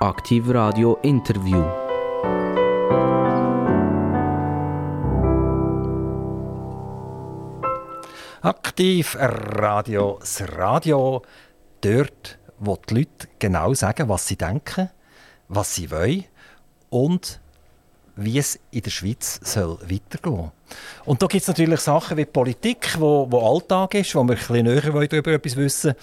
Aktiv Radio Interview. Aktiv Radio, das Radio, dort, wo die Leute genau sagen, was sie denken, was sie wollen und wie es in der Schweiz soll weitergehen Und da gibt es natürlich Sachen wie Politik, wo, wo Alltag ist, wo wir bisschen näher darüber etwas wissen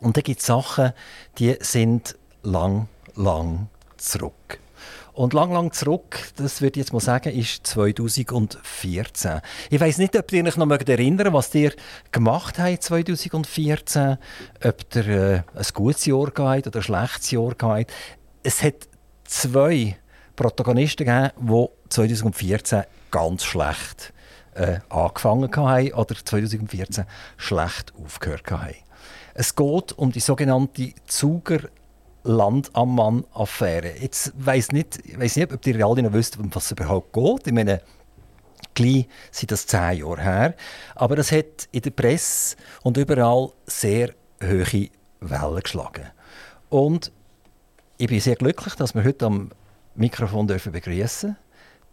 Und dann gibt es Sachen, die sind lang, lang zurück. Und lang, lang zurück, das würde ich jetzt mal sagen, ist 2014. Ich weiß nicht, ob ihr euch noch erinnern was ihr gemacht habt 2014, ob ihr äh, ein gutes Jahr gehabt oder ein schlechtes Jahr gehabt. Es hat zwei Protagonisten gegeben, die 2014 ganz schlecht äh, angefangen haben oder 2014 schlecht aufgehört haben. Es geht um die sogenannte Zuger Landammann-Affäre. Jetzt weiss nicht, weiss nicht, ob ihr alle noch wisst, um was es überhaupt geht. Ich meine, gleich sind das zehn Jahre her. Aber es hat in der Presse und überall sehr hohe Wellen geschlagen. Und ich bin sehr glücklich, dass wir heute am Mikrofon dürfen begrüßen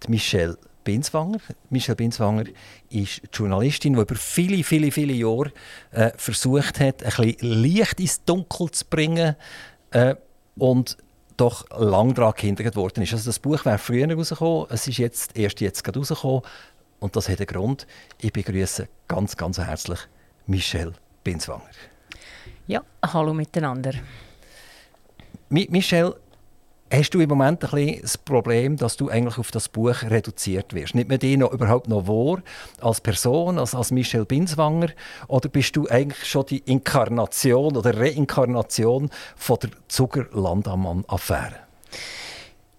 Michelle Binswanger. Michelle Binswanger ist Journalistin, die über viele, viele, viele Jahre äh, versucht hat, ein bisschen Licht ins Dunkel zu bringen äh, und doch lang daran gehindert worden ist. Also das Buch wäre früher rausgekommen, es ist jetzt, erst jetzt gerade rausgekommen und das hat einen Grund. Ich begrüße ganz, ganz herzlich Michelle Binswanger. Ja, hallo miteinander. Mi Michelle, Hast du im Moment ein bisschen das Problem, dass du eigentlich auf das Buch reduziert wirst? Nimmt man dich noch überhaupt noch wahr als Person, als, als Michel Binswanger? Oder bist du eigentlich schon die Inkarnation oder Reinkarnation von der Zucker-Landammann-Affäre?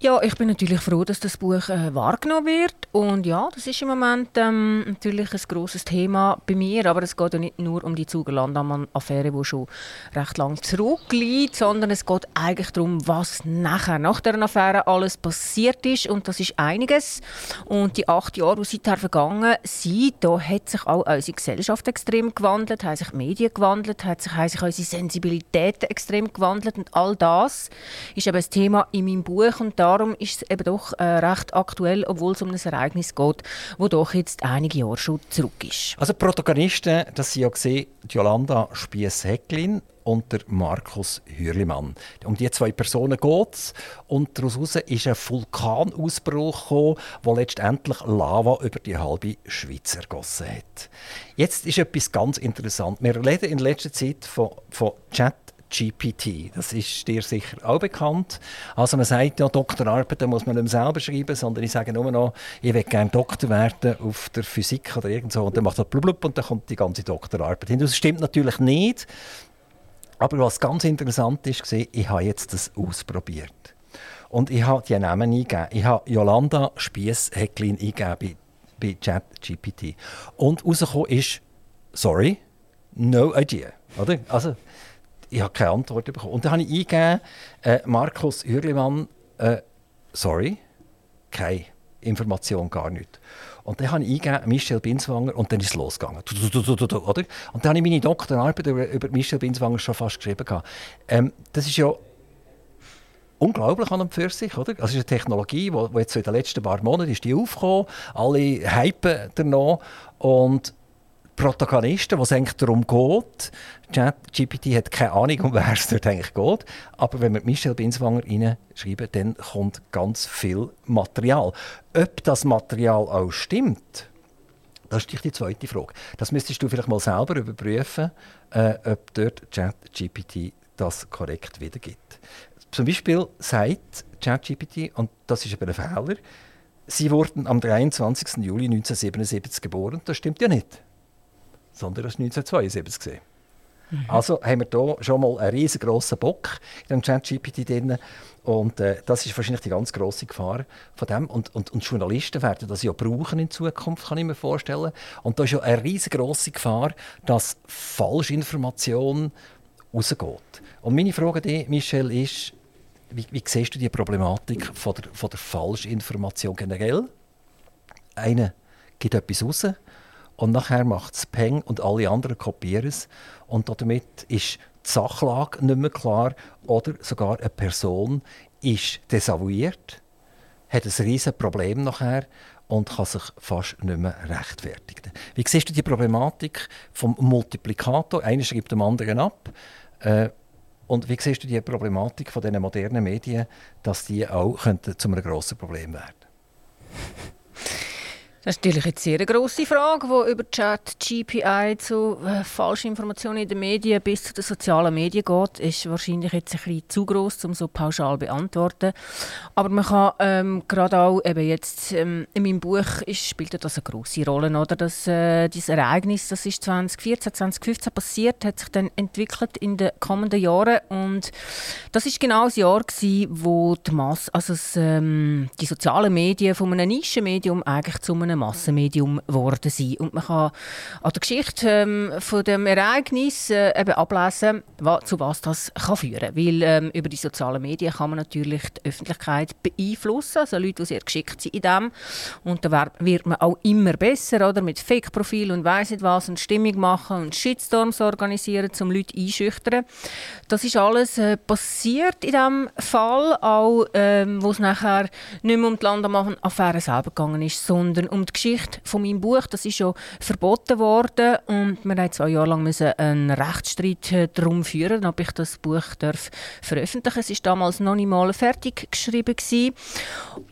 Ja, ich bin natürlich froh, dass das Buch äh, wahrgenommen wird. Und ja, das ist im Moment ähm, natürlich ein grosses Thema bei mir. Aber es geht ja nicht nur um die Zuger-Landammann-Affäre, die schon recht lang zurückliegt, sondern es geht eigentlich darum, was nachher, nach der Affäre alles passiert ist. Und das ist einiges. Und die acht Jahre, die seither vergangen sind, da hat sich auch unsere Gesellschaft extrem gewandelt, haben sich Medien gewandelt, hat sich, haben sich unsere Sensibilitäten extrem gewandelt. Und all das ist eben das Thema in meinem Buch. Und da darum ist es eben doch äh, recht aktuell, obwohl es um ein Ereignis geht, das doch jetzt einige Jahre schon zurück ist. Also Protagonisten, das sind ja gesehen, Jolanda Spiess-Hecklin und der Markus Hürlimann. Um die zwei Personen geht es. Und daraus ist ein Vulkanausbruch gekommen, der letztendlich Lava über die halbe Schweiz ergossen hat. Jetzt ist etwas ganz interessant. Wir reden in letzter Zeit von, von Chat GPT. Das ist dir sicher auch bekannt. Also man sagt ja, Doktorarbeiten muss man nicht selber schreiben, sondern ich sage nur noch, ich will gerne Doktor werden auf der Physik oder irgend so. Und dann macht er blub und dann kommt die ganze Doktorarbeit hin. Das stimmt natürlich nicht. Aber was ganz interessant ist, ich habe jetzt das ausprobiert. Und ich habe die Namen eingegeben. Ich habe Jolanda Spiess-Hecklin eingegeben bei, bei ChatGPT. Und rausgekommen ist, sorry, no idea. Oder? Also, ich habe keine Antwort bekommen. Und dann habe ich eingegeben, äh, Markus Hürlimann, äh, sorry, keine Information, gar nicht. Und dann habe ich eingegeben, Michel Binswanger, und dann ist es losgegangen. Oder? Und dann habe ich meine Doktorarbeit über, über Michel Binswanger schon fast geschrieben. Ähm, das ist ja unglaublich an und für sich, oder? Also es ist eine Technologie, die jetzt so in den letzten paar Monaten ist die aufgekommen, alle hypen danach und Protagonisten, wo es eigentlich darum geht. ChatGPT hat keine Ahnung, um wer es dort eigentlich geht. Aber wenn wir Michelle Binswanger reinschreiben, dann kommt ganz viel Material. Ob das Material auch stimmt, das ist die zweite Frage. Das müsstest du vielleicht mal selber überprüfen, äh, ob dort ChatGPT das korrekt wiedergibt. Zum Beispiel sagt ChatGPT, und das ist aber ein Fehler, sie wurden am 23. Juli 1977 geboren. Das stimmt ja nicht sondern das war 1972. Gewesen. Mhm. Also haben wir hier schon mal einen riesengroßen Bock in dem ChatGPT drin. Und äh, das ist wahrscheinlich die ganz große Gefahr von dem. Und, und, und Journalisten werden das ja brauchen in Zukunft, kann ich mir vorstellen. Und da ist ja eine riesengroße Gefahr, dass Falschinformation rausgeht. Und meine Frage an dich, Michel, ist, wie, wie siehst du die Problematik von der, von der Falschinformation generell? Einer gibt etwas raus und nachher macht es Peng und alle anderen kopieren es. Und damit ist die Sachlage nicht mehr klar oder sogar eine Person ist desavouiert, hat ein riesiges Problem nachher und kann sich fast nicht mehr rechtfertigen. Wie siehst du die Problematik vom Multiplikator? Einer gibt dem anderen ab. Äh, und wie siehst du die Problematik von diesen modernen Medien, dass die auch könnten zu einem grossen Problem werden das ist natürlich eine sehr grosse Frage, die über Chat, GPI zu äh, falschen Informationen in den Medien bis zu den sozialen Medien geht. Ist wahrscheinlich jetzt ein bisschen zu gross, um so pauschal zu beantworten. Aber man kann ähm, gerade auch eben jetzt ähm, in meinem Buch ist, spielt das eine grosse Rolle, oder? Das, äh, dieses Ereignis, das ist 2014, 2015 passiert, hat sich dann entwickelt in den kommenden Jahren und das ist genau das Jahr gewesen, wo die Masse, also das, ähm, die sozialen Medien von einem Nischenmedium eigentlich zu einem einem Massenmedium geworden sind. Und man kann an der Geschichte ähm, von dem Ereignis äh, eben ablesen, wa zu was das kann führen kann. Ähm, über die sozialen Medien kann man natürlich die Öffentlichkeit beeinflussen, also Leute, die sehr geschickt sind in dem. Und da wird man auch immer besser, oder? Mit Fake-Profil und weiss nicht was und Stimmung machen und Shitstorms organisieren, um Leute einschüchtern. Das ist alles äh, passiert in diesem Fall, auch ähm, wo es nachher nicht mehr um die Landaffäre selber gegangen ist, sondern um die Geschichte von meinem Buch. Das ist schon verboten worden und wir mussten zwei Jahre lang einen Rechtsstreit äh, darum führen, ob ich das Buch darf veröffentlichen darf. Es war damals noch nicht mal fertig geschrieben. Gewesen.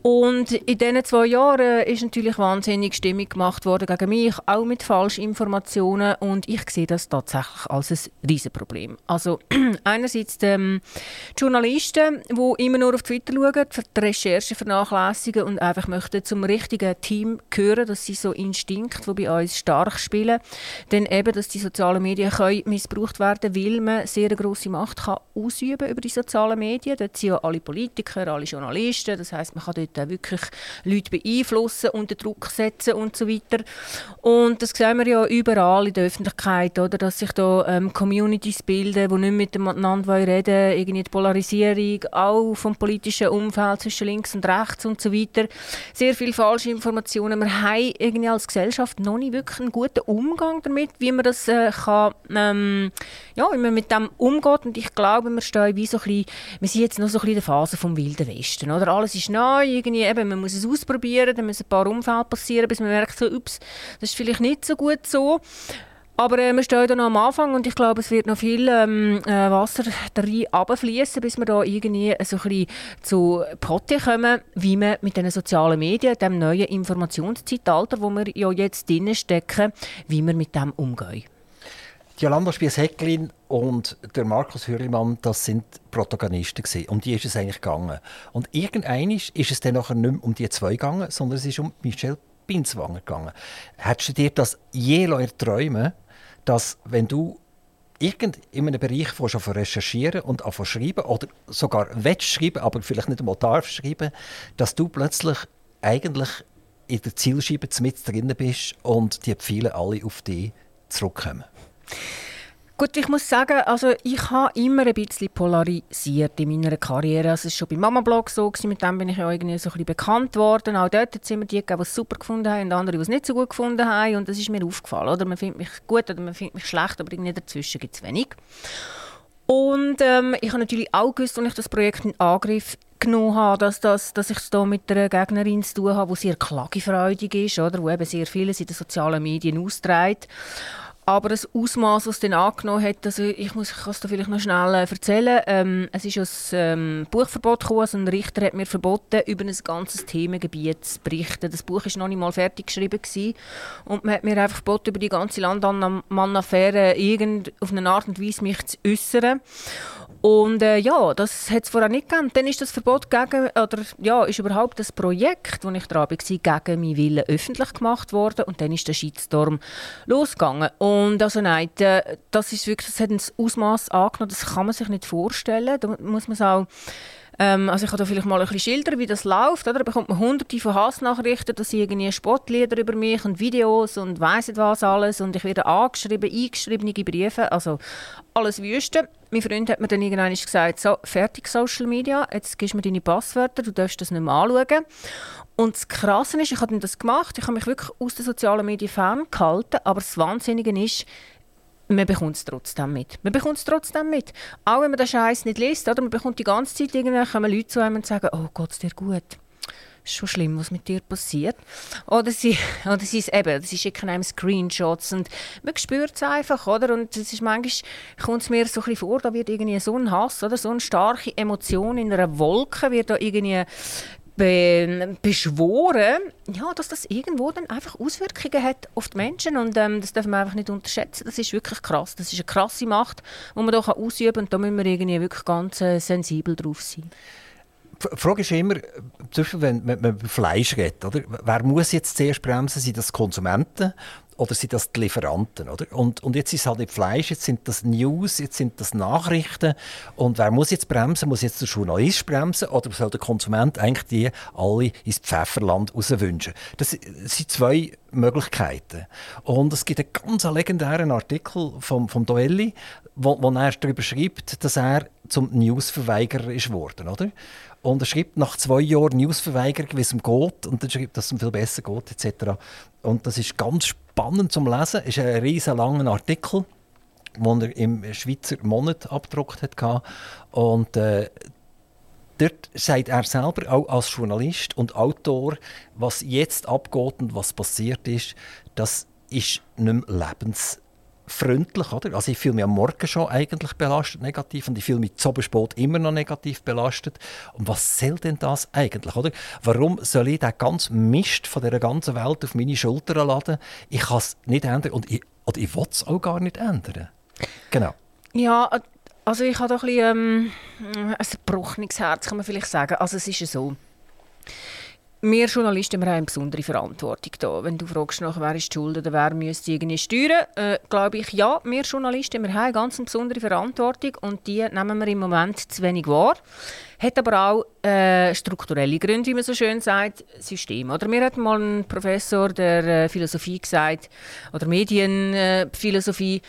Und in diesen zwei Jahren ist natürlich wahnsinnig Stimmung gemacht worden gegen mich, auch mit falschen Informationen und ich sehe das tatsächlich als ein Riesenproblem. Also einerseits die ähm, Journalisten, die immer nur auf Twitter schauen, die Recherche vernachlässigen und einfach möchten zum richtigen Team gehören. Das sind so Instinkte, die bei uns stark spielen. Dann eben, dass die sozialen Medien können missbraucht werden weil man sehr grosse Macht kann ausüben über die sozialen Medien. Dort sind ja alle Politiker, alle Journalisten. Das heißt, man kann dort auch wirklich Leute beeinflussen, unter Druck setzen und so weiter. Und das sehen wir ja überall in der Öffentlichkeit, oder? dass sich da ähm, Communities bilden, die nicht miteinander reden wollen, irgendwie die Polarisierung, auch vom politischen Umfeld zwischen links und rechts und so weiter. Sehr viele falsche Informationen. Wir haben irgendwie als Gesellschaft noch nicht wirklich einen guten Umgang damit, wie man das äh, kann, ähm, ja, wie man mit dem umgeht. Und ich glaube, wir stehen wie so ein bisschen, wir sind jetzt noch so ein bisschen in der Phase vom Wilden Westen. Oder? Alles ist neu, irgendwie, eben, man muss es ausprobieren, dann müssen ein paar Unfälle passieren, bis man merkt, so, ups, das ist vielleicht nicht so gut so. Aber äh, wir stehen da noch am Anfang und ich glaube, es wird noch viel ähm, äh, Wasser runterfließen, bis wir da irgendwie so ein bisschen zu Potte kommen, wie man mit den sozialen Medien, dem neuen Informationszeitalter, wo wir ja jetzt drin stecken, wie wir mit dem umgehen. Jolanda Spies-Hecklin und der Markus Hürlimann, das sind Protagonisten gewesen. Um die ist es eigentlich gegangen. Und irgendwann ist es dann nachher nicht mehr um die zwei gegangen, sondern es ist um Michel Binswanger gegangen. Hättest du dir das je erträumen dass wenn du irgend in einem Bereich von schon recherchieren und anfangen schreiben oder sogar willst schreiben, aber vielleicht nicht einmal darfst schreiben, dass du plötzlich eigentlich in der Zielscheibe mit drin bist und die Pfeile alle auf dich zurückkommen. Gut, ich muss sagen, also ich habe immer ein bisschen polarisiert in meiner Karriere. Also es war schon beim Mama-Blog so, gewesen, mit dem bin ich ja irgendwie so ein bisschen bekannt worden. Auch dort hat es immer die gegeben, die es super gefunden haben und andere, die es nicht so gut gefunden haben. Und das ist mir aufgefallen. Oder? Man findet mich gut oder man findet mich schlecht, aber irgendwie dazwischen gibt es wenig. Und ähm, ich habe natürlich auch gewusst, als ich das Projekt in Angriff genommen habe, dass, das, dass ich es da mit einer Gegnerin zu tun habe, die sehr klagefreudig ist, oder? die eben sehr vieles in den sozialen Medien austreibt. Aber das Ausmaß, das es dann angenommen hat, also ich muss ich es da vielleicht noch schnell äh, erzählen. Ähm, es ist ein ähm, Buchverbot gekommen. Also ein Richter hat mir verboten, über ein ganzes Themengebiet zu berichten. Das Buch war noch nicht mal fertig geschrieben gewesen. und man hat mir einfach verboten, über die ganze Landmann-Affäre auf eine Art und Weise mich zu äußern. Und äh, ja, das hat es vorher nicht gegeben. Dann ist das Verbot gegen, oder ja, ist überhaupt das Projekt, das ich dran war, gegen meinen Willen öffentlich gemacht worden. Und dann ist der Shitstorm losgegangen. Und also nein, das ist wirklich, das hat ein Ausmaß angenommen, das kann man sich nicht vorstellen. Da muss man auch ähm, also ich kann da vielleicht mal ein bisschen schildern, wie das läuft. Oder? Da bekommt man hunderte von Hassnachrichten, dass irgendwie Spottlieder über mich und Videos und weiss nicht was alles. Und ich werde angeschrieben, eingeschriebene Briefe, also alles Wüste. Mein Freund hat mir dann irgendwann gesagt, so, fertig Social Media, jetzt gibst du mir deine Passwörter, du darfst das nicht mehr anschauen. Und das Krasse ist, ich habe das gemacht, ich habe mich wirklich aus den sozialen Medien ferngehalten, aber das Wahnsinnige ist, man bekommt es trotzdem mit. Man bekommt es trotzdem mit. Auch wenn man den Scheiß nicht liest, oder? Man bekommt die ganze Zeit irgendwann kommen Leute zu einem und sagen, oh Gott, ist dir gut. Ist schon schlimm, was mit dir passiert. Oder sie, oder sie, ist eben, sie schicken einem Screenshots und man spürt es einfach, oder? Und es ist manchmal, kommt es mir so ein bisschen vor, da wird irgendwie so ein Hass, oder? So eine starke Emotion in einer Wolke wird da irgendwie be beschworen, ja, dass das irgendwo dann einfach Auswirkungen hat auf die Menschen und ähm, das dürfen wir einfach nicht unterschätzen. Das ist wirklich krass. Das ist eine krasse Macht, die man hier ausüben kann und da müssen wir irgendwie wirklich ganz äh, sensibel drauf sein. Die Frage ist immer, zum Beispiel, wenn man über Fleisch redet, oder? wer muss jetzt zuerst bremsen? Sind das Konsumenten oder sind das die Lieferanten? Oder? Und, und jetzt ist halt nicht Fleisch, jetzt sind das News, jetzt sind das Nachrichten. Und wer muss jetzt bremsen? Muss jetzt der Journalist bremsen oder soll der Konsument eigentlich die alle ins Pfefferland rauswünschen? Das sind zwei Möglichkeiten. Und es gibt einen ganz legendären Artikel vom, vom Doelli, wo, wo er darüber schreibt, dass er zum Newsverweigerer ist worden, oder? Und er schreibt nach zwei Jahren Newsverweigerung, wie es ihm geht, und dann schreibt, dass es ihm viel besser geht, etc. Und das ist ganz spannend zum Lesen. Es ist ein riesen langer Artikel, den er im Schweizer Monat abgedruckt hat. Und äh, dort sagt er selber, auch als Journalist und Autor, was jetzt abgeht und was passiert ist, das ist nicht mehr lebens freundlich, oder? Also ich fühle mich am Morgen schon eigentlich belastet, negativ, und ich fühle mich zu spät immer noch negativ belastet. Und was soll denn das eigentlich, oder? Warum soll ich den ganzen Mist von der ganzen Welt auf meine Schultern laden? Ich kann es nicht ändern und ich, oder ich will es auch gar nicht ändern. Genau. Ja, also ich habe doch ein bisschen ähm, ein gebrochenes Herz, kann man vielleicht sagen. Also es ist ja so wir Journalisten wir haben eine besondere Verantwortung da. Wenn du fragst, nach, wer ist die Schuld oder wer müsste irgendwie steuern, äh, glaube ich, ja, wir Journalisten wir haben eine ganz besondere Verantwortung und die nehmen wir im Moment zu wenig wahr. Hat aber auch äh, strukturelle Gründe, wie man so schön sagt, System. Oder mir hat mal ein Professor der äh, Philosophie gesagt, oder Medienphilosophie,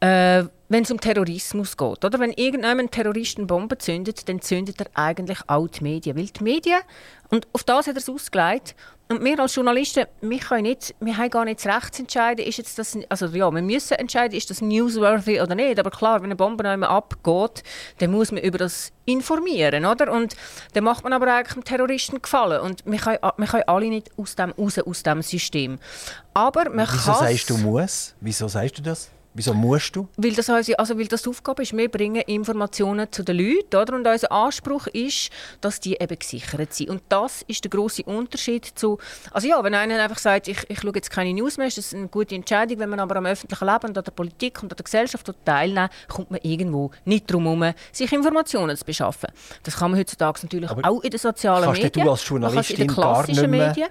äh, wenn es um Terrorismus geht. Oder? Wenn irgendjemand Terroristen Bomben zündet, dann zündet er eigentlich auch die Medien. Weil die Medien, und auf das hat er es ausgelegt, und wir als Journalisten, wir, können nicht, wir haben gar nicht das Recht zu entscheiden, ist jetzt das, also ja, wir müssen entscheiden, ist das newsworthy oder nicht. Aber klar, wenn eine Bombe abgeht, dann muss man über das informieren, oder? Und dann macht man aber eigentlich dem Terroristen gefallen. Und wir können, wir können alle nicht aus dem raus, aus dem System. Aber man Wieso sagst du muss? Wieso sagst du das? Wieso musst du? Weil das, also, weil das die Aufgabe ist, wir bringen Informationen zu den Leuten. Oder? Und unser Anspruch ist, dass die eben gesichert sind. Und das ist der große Unterschied zu... Also ja, wenn einer einfach sagt, ich, ich schaue jetzt keine News mehr, ist das eine gute Entscheidung. Wenn man aber am öffentlichen Leben und an der Politik und an der Gesellschaft teilnimmt, kommt man irgendwo nicht darum herum, sich Informationen zu beschaffen. Das kann man heutzutage natürlich aber auch in den sozialen Medien. Kannst du als Journalistin gar nicht mehr Medien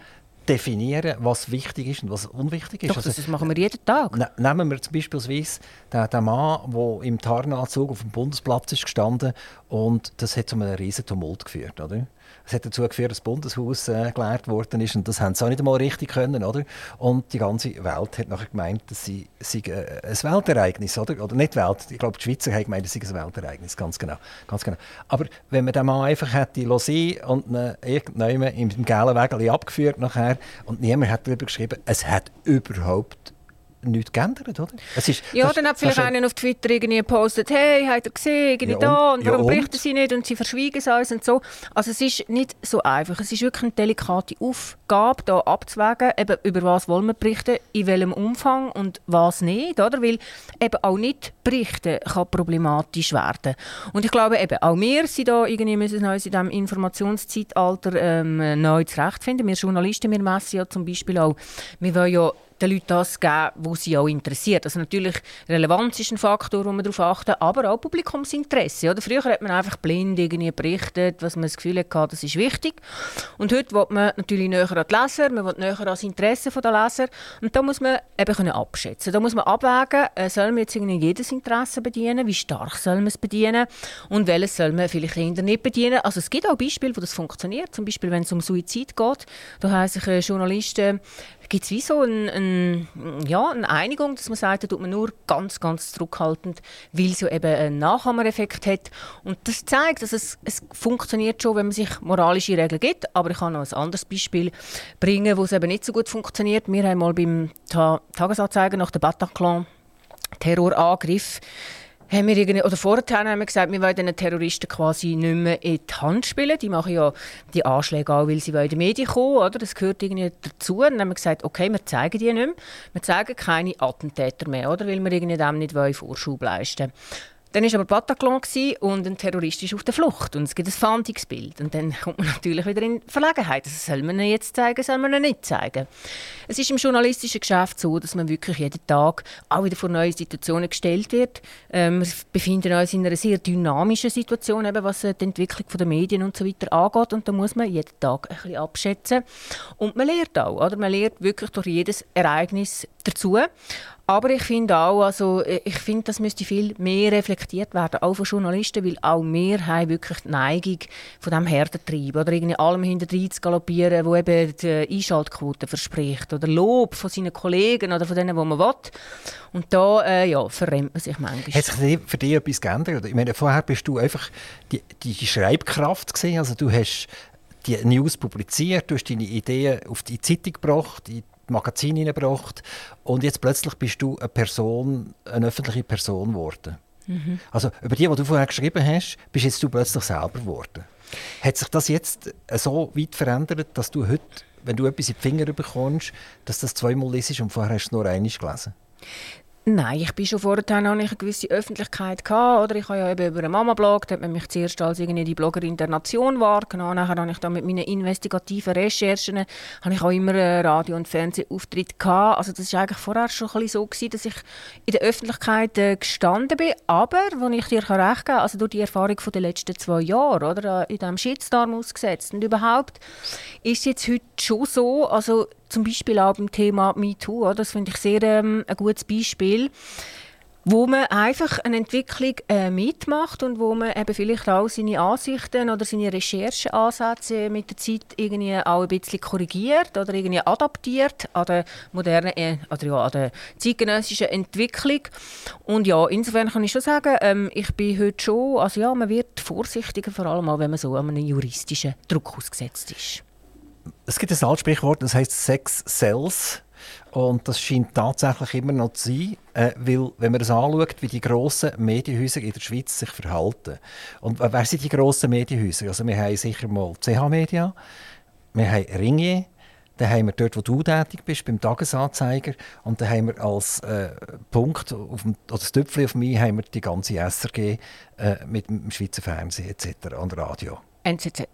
definieren, was wichtig ist und was unwichtig ist. Doch, also, das machen wir jeden Tag. Ne nehmen wir zum Beispiel den, den Mann, der im Tarnanzug auf dem Bundesplatz ist gestanden und das hat zu einem riesen Tumult geführt. Oder? Es hat dazu geführt, dass das Bundeshaus äh, geleert worden ist und das haben sie auch nicht einmal richtig können, oder? Und die ganze Welt hat nachher gemeint, dass sie, sie äh, ein Weltereignis, oder? Oder nicht Welt, ich glaube, die Schweizer haben gemeint, es sei ein Weltereignis, ganz genau, ganz genau. Aber wenn man den Mann einfach hätte lassen und irgendjemand im, gelben Wägel abgeführt nachher und niemand hat darüber geschrieben, es hat überhaupt nichts geändert, oder? Es ist, ja, dann hat vielleicht einer auf Twitter irgendwie gepostet, hey, habt ihr gesehen, irgendwie ja, da und warum ja, berichten sie nicht und sie verschwiegen es uns und so. Also es ist nicht so einfach. Es ist wirklich eine delikate Aufgabe, da abzuwägen, eben, über was wollen wir berichten, in welchem Umfang und was nicht, oder? Weil eben auch nicht berichten kann problematisch werden. Und ich glaube eben, auch wir sind da irgendwie müssen uns in diesem Informationszeitalter ähm, neu zurechtfinden. Wir Journalisten, wir messen ja zum Beispiel auch, wir wollen ja den Leuten das geben, was sie auch interessiert. Also natürlich, Relevanz ist ein Faktor, wo man darauf achten, aber auch Publikumsinteresse. Oder? Früher hat man einfach blind irgendwie berichtet, was man das Gefühl hatte, das ist wichtig. Und heute will man natürlich näher an die Leser, man will näher an das Interesse der Leser. Und da muss man eben können abschätzen. Da muss man abwägen, äh, soll man jetzt irgendwie jedes Interesse bedienen, wie stark soll man es bedienen und welches soll man vielleicht eher nicht bedienen. Also es gibt auch Beispiele, wo das funktioniert. Zum Beispiel, wenn es um Suizid geht, da haben sich äh, Journalisten gibt es wie so ein, ein, ja, eine Einigung, dass man sagt, da tut man nur ganz, ganz zurückhaltend, weil es ja eben einen Nachhammereffekt hat. Und das zeigt, dass es, es funktioniert schon, wenn man sich moralische Regeln gibt. Aber ich kann noch ein anderes Beispiel bringen, wo es eben nicht so gut funktioniert. Wir haben mal beim Ta Tagesanzeiger nach der Bataclan Terrorangriff haben wir oder vorher haben wir gesagt, wir wollen den Terroristen quasi nicht mehr in die Hand spielen. Die machen ja die Anschläge auch, weil sie in die Medien kommen, oder? Das gehört irgendwie dazu. Und dann haben wir gesagt, okay, wir zeigen die nicht mehr. Wir zeigen keine Attentäter mehr, oder? Weil wir irgendwie dem nicht Vorschub leisten wollen. Dann war aber Bataclan und ein Terrorist ist auf der Flucht und es gibt ein Fahndungsbild. Und dann kommt man natürlich wieder in Verlegenheit. Also soll man ihn jetzt zeigen, soll man ihn nicht zeigen? Es ist im journalistischen Geschäft so, dass man wirklich jeden Tag auch wieder vor neue Situationen gestellt wird. Ähm, wir befinden uns in einer sehr dynamischen Situation, eben was die Entwicklung der Medien und so weiter angeht. Und da muss man jeden Tag ein bisschen abschätzen. Und man lernt auch. Oder? Man lernt wirklich durch jedes Ereignis dazu. Aber ich finde auch, also ich finde, das müsste viel mehr reflektiert werden, auch von Journalisten, weil auch wir haben wirklich die Neigung von diesem Herdentrieb oder irgendwie allem hinterher zu galoppieren, wo eben die Einschaltquote verspricht oder Lob von seinen Kollegen oder von denen, die man will. Und da äh, ja, verrennt man sich manchmal. Hat sich für dich etwas geändert? Ich meine, vorher bist du einfach die, die Schreibkraft gesehen, also du hast die News publiziert, du hast deine Ideen auf die Zeitung gebracht, in Magazin hineingebracht und jetzt plötzlich bist du eine Person, eine öffentliche Person geworden. Mhm. Also über die, die du vorher geschrieben hast, bist jetzt du plötzlich selber geworden. Hat sich das jetzt so weit verändert, dass du heute, wenn du etwas in die Finger bekommst, dass das zweimal liest und vorher hast du es nur einmal gelesen? Nein, ich bin schon vorher noch eine gewisse Öffentlichkeit gehabt, oder? Ich habe ja eben über einen Mama-Blog, da hat man mich zuerst als irgendwie die Bloggerin der Nation wahrgenommen, nachher habe ich dann mit meinen investigativen Recherchen habe ich auch immer Radio- und Fernsehauftritt gehabt. Also das war eigentlich vorher schon ein so gewesen, dass ich in der Öffentlichkeit äh, gestanden bin, aber, wo ich dir recht geben also durch die Erfahrung der letzten zwei Jahre, oder, äh, in diesem Shitstorm ausgesetzt. Und überhaupt, ist es jetzt heute schon so, also zum Beispiel auch beim Thema MeToo, das finde ich sehr ähm, ein gutes Beispiel, wo man einfach eine Entwicklung äh, mitmacht und wo man eben vielleicht auch seine Ansichten oder seine Rechercheansätze mit der Zeit irgendwie auch ein bisschen korrigiert oder irgendwie adaptiert an der modernen, äh, oder ja, an der zeitgenössischen Entwicklung. Und ja, insofern kann ich schon sagen, ähm, ich bin heute schon, also ja, man wird vorsichtiger, vor allem auch, wenn man so an einen juristischen Druck ausgesetzt ist es gibt ein altes Sprichwort, das heißt Sex sells. Und das scheint tatsächlich immer noch zu sein, äh, weil wenn man das anschaut, wie die grossen Medienhäuser in der Schweiz sich verhalten. Und wer sind die grossen Medienhäuser? Also wir haben sicher mal CH Media, wir haben Ringier, dann haben wir dort, wo du tätig bist, beim Tagesanzeiger. Und dann haben wir als äh, Punkt, auf dem, oder das Töpfchen auf mich, haben wir die ganze SRG äh, mit dem Schweizer Fernsehen etc. und Radio. NZZ.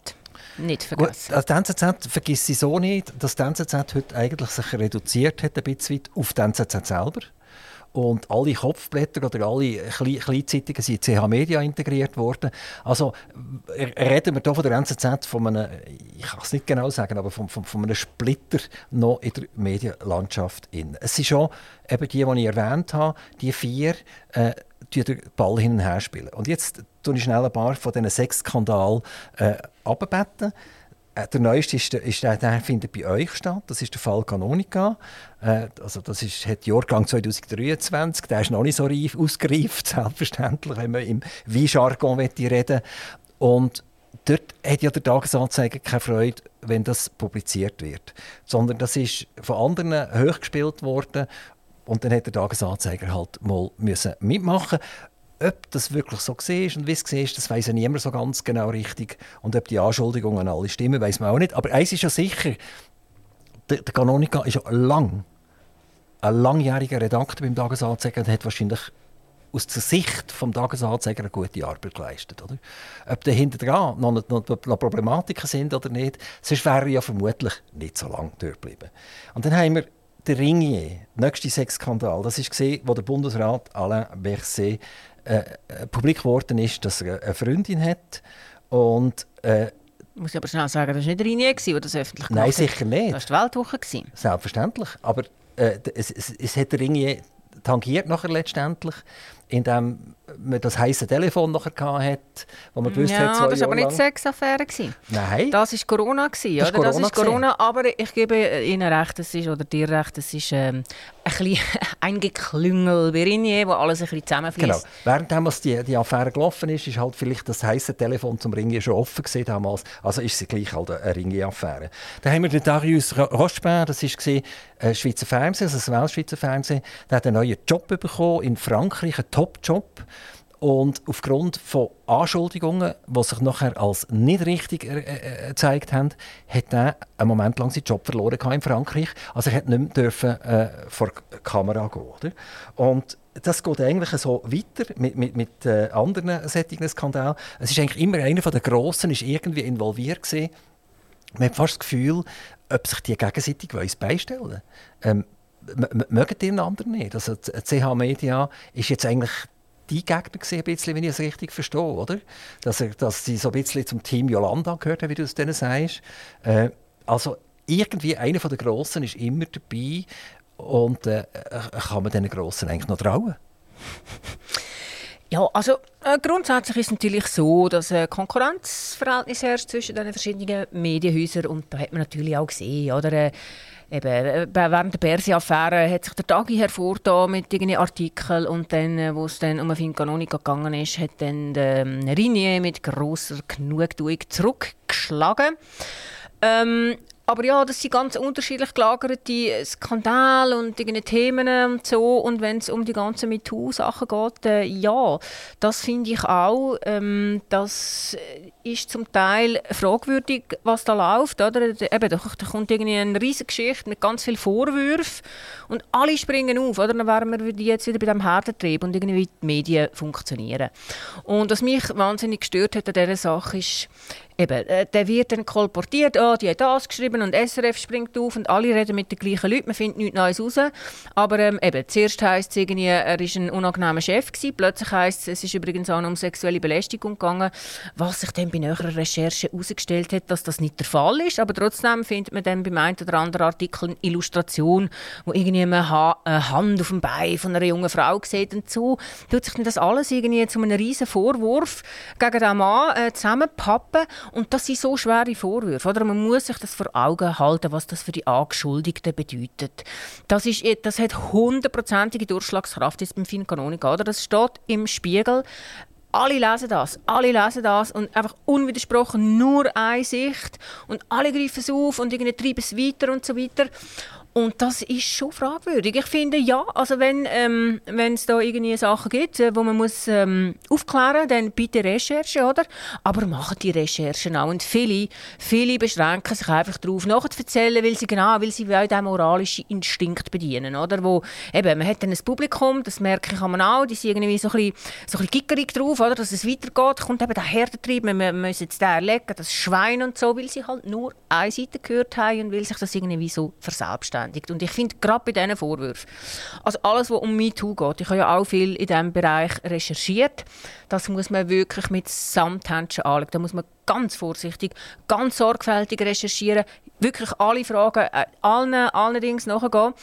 Nicht vergessen. Gut, also die NZZ vergisst sie so nicht, dass die NZZ heute eigentlich sich reduziert hat, ein bisschen auf die NZZ selber. Und alle Kopfblätter oder alle Kleinzeitungen sind in CH Media integriert worden. Also reden wir hier von der NZZ von einem, ich kann es nicht genau sagen, aber von, von, von einem Splitter noch in der Medienlandschaft. Es sind schon eben die, die ich erwähnt habe, die vier, äh, die den Ball hin und her spielen. Und jetzt tue ich schnell ein paar von diesen sechs Skandalen äh, abbetten. Äh, der neueste ist, ist der, der, findet bei euch statt. Das ist der Fall Canonica. Äh, also das ist, hat Jahrgang 2023. Der ist noch nicht so reif, ausgereift, selbstverständlich, wenn man im Weinjargon reden Und dort hat ja der Tagesanzeiger keine Freude, wenn das publiziert wird. Sondern das ist von anderen hochgespielt worden und dann hat der Tagesanzeiger halt mal müssen mitmachen ob das wirklich so war und wie es war, das weiß ja niemand so ganz genau richtig. Und ob die Anschuldigungen alle stimmen, weiß man auch nicht. Aber eins ist ja sicher, der, der Kanonika ist ja lang, ein langjähriger Redakteur beim Tagesanzeiger und hat wahrscheinlich aus der Sicht des Tagesanzeiger eine gute Arbeit geleistet. Oder? Ob da hinter dran noch, noch, noch, Problematiken sind oder nicht, sonst wäre ja vermutlich nicht so lange dort geblieben. Und dann haben wir der Ringier, der nächste Sexskandal, das war, wo der Bundesrat Alain Berset äh, äh, publik geworden ist, dass er eine Freundin hat. Und, äh, muss ich aber schnell sagen, das war nicht Ringier, der das öffentlich gemacht Nein, sicher nicht. Das war die Weltwoche. Selbstverständlich. Aber äh, es, es, es hat der Ringier tangiert nachher letztendlich, indem man das heiße Telefon nachher hatte, wo man gewusst ja, hat, zwei das war aber nicht Sexaffäre. Nein. Das war Corona, gewesen, Das ist oder? Das Corona ist Corona, aber ich gebe Ihnen recht, es ist, oder dir recht, es ist ähm, ein bisschen ein Geklüngel bei Ringier, wo alles ein bisschen zusammenfließt. Genau. Währenddem, als die, die Affäre gelaufen ist, ist halt vielleicht das heiße Telefon zum Ringen schon offen gewesen damals. Also ist sie gleich halt eine Ringe-Affäre. Dann haben wir den Darius Ro- Rochebert, das war ein Schweizer Fernsehen, also ein Weltschweizer Fernsehen. Der hat einen neuen Job bekommen in Frankreich, Top-Job. Und aufgrund von Anschuldigungen, die sich nachher als nicht richtig äh, äh, haben, hat er einen Moment lang seinen Job verloren in Frankreich. Also er hat nicht mehr dürfen, äh, vor die Kamera gehen. Oder? Und das geht eigentlich so weiter mit, mit, mit äh, anderen solchen Skandalen. Es ist eigentlich immer einer der Grossen ist irgendwie involviert gewesen. Man hat fast das Gefühl, ob sich die gegenseitig wollen beistellen ähm, m- m- Mögen die einander nicht? Also CH Media ist jetzt eigentlich die Gegner gewesen, ein bisschen, wenn ich es richtig verstehe, oder? Dass, er, dass sie so ein bisschen zum Team Jolanda gehört haben, wie du es denen sagst. Äh, also irgendwie einer der Grossen ist immer dabei und äh, kann man diesen Grossen eigentlich noch trauen? Ja, also äh, grundsätzlich ist es natürlich so, dass ein Konkurrenzverhältnis herrscht zwischen den verschiedenen Medienhäusern und da hat man natürlich auch gesehen, oder? Eben, äh, während der Bersi-Affäre hat sich der Tagi hervorgetan mit irgendeinen Artikeln und dann, äh, wo es dann um Fincanomica gegangen ist, hat dann ähm, mit grosser Genugtuung zurückgeschlagen. Ähm, aber ja, das sind ganz unterschiedlich gelagerte Skandale und Themen und so. Und wenn es um die ganzen MeToo-Sachen geht, äh, ja, das finde ich auch. Ähm, das ist zum Teil fragwürdig, was da läuft. Oder? Da- Eben, da, da kommt irgendwie eine riesige Geschichte mit ganz vielen Vorwürfen und alle springen auf. Oder? Dann wären wir jetzt wieder bei dem Herdentrieb und irgendwie die Medien funktionieren. Und was mich wahnsinnig gestört hat an dieser Sache ist, Eben, äh, der wird dann kolportiert, oh, die hat das geschrieben und SRF springt auf und alle reden mit den gleichen Leuten, man findet nichts Neues raus. Aber ähm, eben, zuerst heisst es irgendwie, er war ein unangenehmer Chef, gewesen. plötzlich heisst es, es ist übrigens auch um sexuelle Belästigung gegangen, was sich dann bei näherer Recherche herausgestellt hat, dass das nicht der Fall ist. Aber trotzdem findet man dann beim einen oder anderen Artikel eine Illustration, wo irgendwie eine, ha eine Hand auf dem Bein von einer jungen Frau sieht und so tut sich dann das alles irgendwie zu einem riesen Vorwurf gegen den Mann äh, zusammenpappen und das sind so schwere Vorwürfe. Oder? Man muss sich das vor Augen halten, was das für die Angeschuldigten bedeutet. Das, ist, eh- das hat hundertprozentige Durchschlagskraft jetzt beim Fincanomica. Oder? Das steht im Spiegel. Alle lesen das, alle lesen das und einfach unwidersprochen nur eine Sicht und alle greifen es auf und irgendwie treiben es weiter und so weiter. Und das ist schon fragwürdig. Ich finde, ja, also wenn ähm, es da irgendwie Sachen gibt, äh, wo man muss ähm, aufklären, dann bitte Recherche, oder? Aber machen die Recherchen auch. Und viele, viele beschränken sich einfach darauf, nachzuerzählen, weil sie genau, weil sie wollen moralischen Instinkt bedienen, oder? Wo, eben, man hat dann ein Publikum, das merke ich an auch, die sind irgendwie so ein bisschen, so ein bisschen gickerig drauf, oder? Dass es weitergeht, kommt eben der Herdentrieb, wir müssen jetzt den erlegen, das Schwein und so, weil sie halt nur eine Seite gehört haben und weil sich das irgendwie so verselbstständigt. Und ich finde, gerade bei diesen Vorwürfen, also alles, was um MeToo geht, ich habe ja auch viel in diesem Bereich recherchiert, das muss man wirklich mit Samthändchen anschauen. Da muss man ganz vorsichtig, ganz sorgfältig recherchieren, wirklich alle Fragen, äh, allen, allen Dings nachgehen.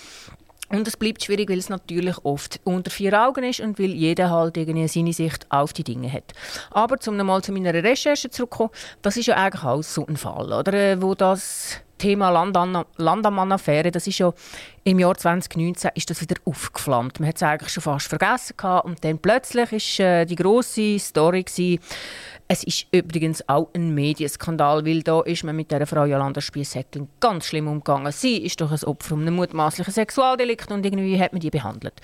Und es bleibt schwierig, weil es natürlich oft unter vier Augen ist und weil jeder halt irgendwie seine Sicht auf die Dinge hat. Aber um nochmal zu meiner Recherche zurückzukommen, das ist ja eigentlich auch so ein Fall, oder? äh, wo das Thema Landamann-Affäre, das ist ja im Jahr 2019 ist das wieder aufgeflammt. Man hat es eigentlich schon fast vergessen gehabt und dann plötzlich ist äh, die große Story gewesen, es ist übrigens auch ein Medienskandal, weil da ist man mit der Frau Jolanda Spiess-Heckling ganz schlimm umgegangen. Sie ist doch ein Opfer eines mutmaßlichen Sexualdelikt und irgendwie hat man die behandelt.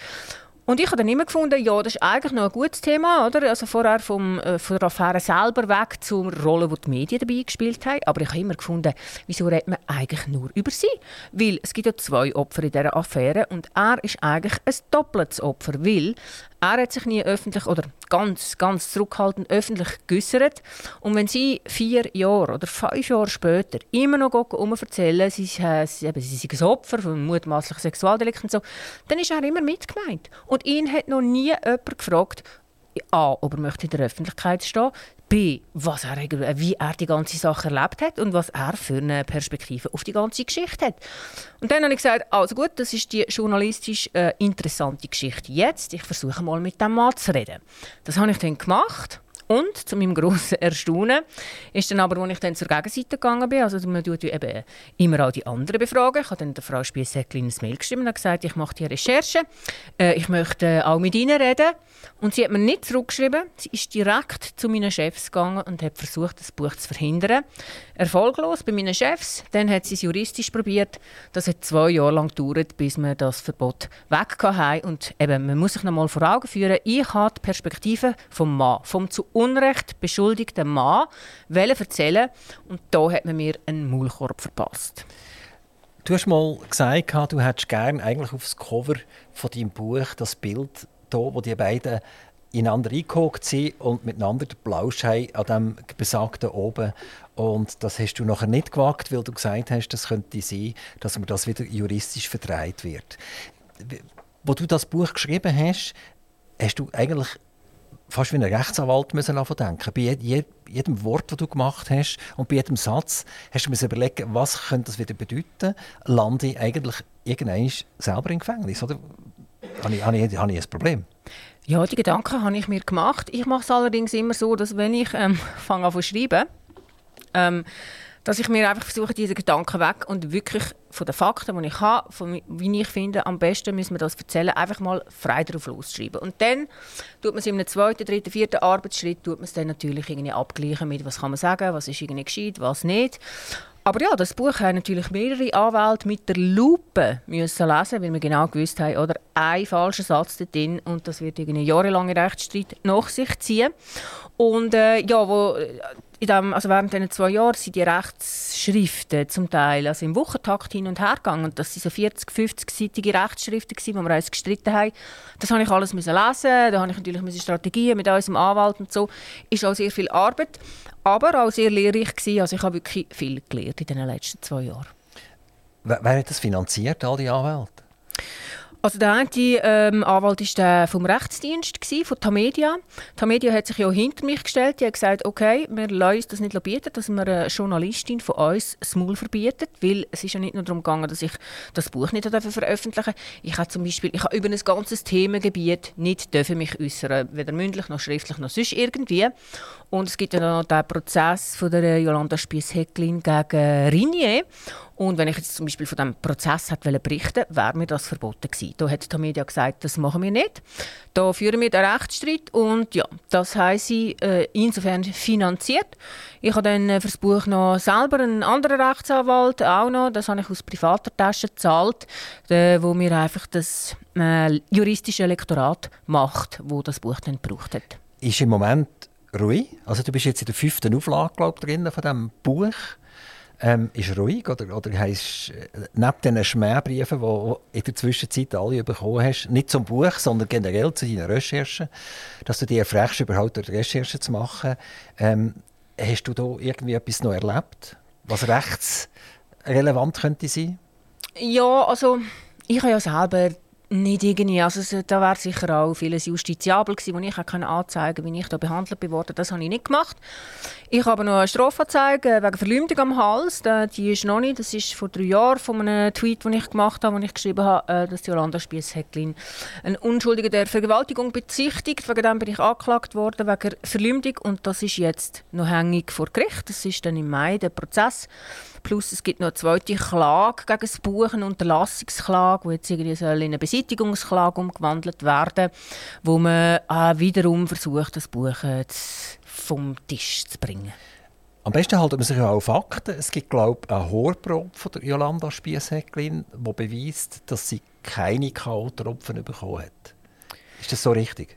Und ich habe dann immer gefunden, ja, das ist eigentlich noch ein gutes Thema, oder? Also vorher vom, äh, von der Affäre selber weg zur Rolle, die die Medien dabei gespielt haben. Aber ich habe immer gefunden, wieso redet man eigentlich nur über sie? Weil es gibt ja zwei Opfer in dieser Affäre und er ist eigentlich ein doppeltes Opfer, weil er hat sich nie öffentlich oder ganz, ganz zurückhaltend öffentlich geäußert. Und wenn sie vier Jahre oder fünf Jahre später immer noch erzählen, sie, äh, sie, eben, sie sind ein Opfer von mutmaßlichen Sexualdelikten und so, dann ist er immer mitgemeint. Und ihn hat noch nie jemand gefragt, A, ob er möchte in der Öffentlichkeit stehen B, was er, wie er die ganze Sache erlebt hat und was er für eine Perspektive auf die ganze Geschichte hat. Und dann habe ich gesagt, also gut, das ist die journalistisch äh, interessante Geschichte jetzt. Ich versuche mal mit dem Mann zu reden. Das habe ich dann gemacht. Und zu meinem grossen Erstaunen ist dann aber, als ich dann zur Gegenseite gegangen bin, also man tut eben immer auch die anderen befragen. Ich habe dann der Frau Spiessäckli ein Mail geschrieben und gesagt, ich mache die Recherche, äh, ich möchte auch mit Ihnen reden. Und sie hat mir nicht zurückgeschrieben. Sie ist direkt zu meinen Chefs gegangen und hat versucht, das Buch zu verhindern. Erfolglos bei meinen Chefs. Dann hat sie es juristisch probiert. Das hat zwei Jahre lang gedauert, bis wir das Verbot weg hatten. Und eben, man muss sich noch mal vor Augen führen, ich habe die Perspektive vom Mann, vom zu Unrecht beschuldigten Mann, erzählen und da hat man mir einen Maulkorb verpasst. Du hast mal gesagt, du hättest gerne eigentlich aufs Cover von deinem Buch das Bild da, wo die beiden ineinander eingehockt sind und miteinander den Plausch haben an dem besagten oben. Und das hast du nachher nicht gewagt, weil du gesagt hast, das könnte sein, dass mir das wieder juristisch verdreht wird. Wo du das Buch geschrieben hast, hast du eigentlich fast wie ein Rechtsanwalt müssen denken. Bei jedem Wort, das du gemacht hast und bei jedem Satz hast du mir überlegen, was könnte das wieder bedeuten? Lande ich eigentlich irgendwann selber im Gefängnis? Oder habe ich, habe ich, habe ich ein Problem? Ja, die Gedanken habe ich mir gemacht. Ich mache es allerdings immer so, dass wenn ich ähm, fange an zu schreiben, ähm, dass ich mir einfach versuche, diese Gedanken weg und wirklich von den Fakten, die ich habe, von wie ich finde, am besten müssen wir das erzählen, einfach mal frei darauf losschreiben. Und dann tut man es in einem zweiten, dritten, vierten Arbeitsschritt tut man es dann natürlich irgendwie abgleichen mit, was kann man sagen, was ist irgendwie gescheit, was nicht. Aber ja, das Buch haben natürlich mehrere Anwälte mit der Lupe müssen lesen, weil wir genau gewusst haben, oder ein falscher Satz drin und das wird irgendwie jahrelange Rechtsstreit nach sich ziehen. Und äh, ja, wo in dem, also während diesen zwei Jahren sind die Rechtsschriften zum Teil also im Wochentakt hin und her gegangen. Und das waren so 40, 50-seitige Rechtsschriften, wo wir uns gestritten haben. Das habe ich alles müssen lesen. Da habe ich natürlich Strategien mit unserem Anwalt und so. Ist auch sehr viel Arbeit, aber auch sehr lehrreich gewesen. Also ich habe wirklich viel gelernt in den letzten zwei Jahren. Wer, wer hat das finanziert, all die Anwälte? Also der eine ähm, Anwalt war der vom Rechtsdienst, gewesen, von Tamedia. Tamedia hat sich ja hinter mich gestellt. Die hat gesagt, okay, wir lassen uns das nicht bieten, dass wir eine Journalistin von uns das Maul verbieten. Weil es ist ja nicht nur darum gegangen, dass ich das Buch nicht veröffentlichen durfte. Ich habe zum Beispiel ich habe über ein ganzes Themengebiet nicht dürfen mich äußern, weder mündlich noch schriftlich noch sonst irgendwie. Und es gibt ja noch den Prozess von der Jolanda Spiess-Hecklin gegen Rinier. Und wenn ich jetzt zum Beispiel von diesem Prozess hätte berichten wollte, wäre mir das verboten gewesen. Da hat die Media gesagt, das machen wir nicht. Da führen wir den Rechtsstreit und ja, das haben sie äh, insofern finanziert. Ich habe dann äh, für das Buch noch selber einen anderen Rechtsanwalt, auch noch, das habe ich aus privater Tasche gezahlt, äh, wo mir einfach das äh, juristische Lektorat macht, wo das Buch dann gebraucht hat. Ist im Moment ruhig? Also du bist jetzt in der fünften Auflage glaub, drin von diesem Buch ähm, ist ruhig oder, oder hast äh, neben diesen Schmähbriefen, die in der Zwischenzeit alle bekommen hast, nicht zum Buch, sondern generell zu deinen Recherchen, dass du dich erfragst, überhaupt Recherchen zu machen, ähm, hast du da irgendwie etwas noch erlebt, was rechtsrelevant könnte sein? Ja, also ich habe ja selber nicht irgendwie. Also da wäre sicher auch vieles justiziabel gewesen, wo ich auch anzeigen konnte, wie ich da behandelt wurde. Das habe ich nicht gemacht. Ich habe noch eine Strafanzeige wegen Verleumdung am Hals. Die ist noch nicht. Das ist vor drei Jahren von einem Tweet, den ich gemacht habe, wo ich geschrieben habe, äh, dass Jolanda Spiess-Hecklin einen Unschuldigen der Vergewaltigung bezichtigt. Wegen dem bin ich angeklagt worden, wegen Verleumdung. Und das ist jetzt noch hängig vor Gericht. Das ist dann im Mai der Prozess. Plus es gibt noch eine zweite Klage gegen das Buch, eine Unterlassungsklage, die jetzt irgendwie in eine Beseitigungsklage umgewandelt werden wo man äh, wiederum versucht, das Buch äh, vom Tisch zu bringen. Am besten hält man sich ja auch Fakten. Es gibt, glaube ich, eine Horprobe von der Jolanda Spiessäcklin, die beweist, dass sie keine K.O.-Tropfen bekommen hat. Ist das so richtig?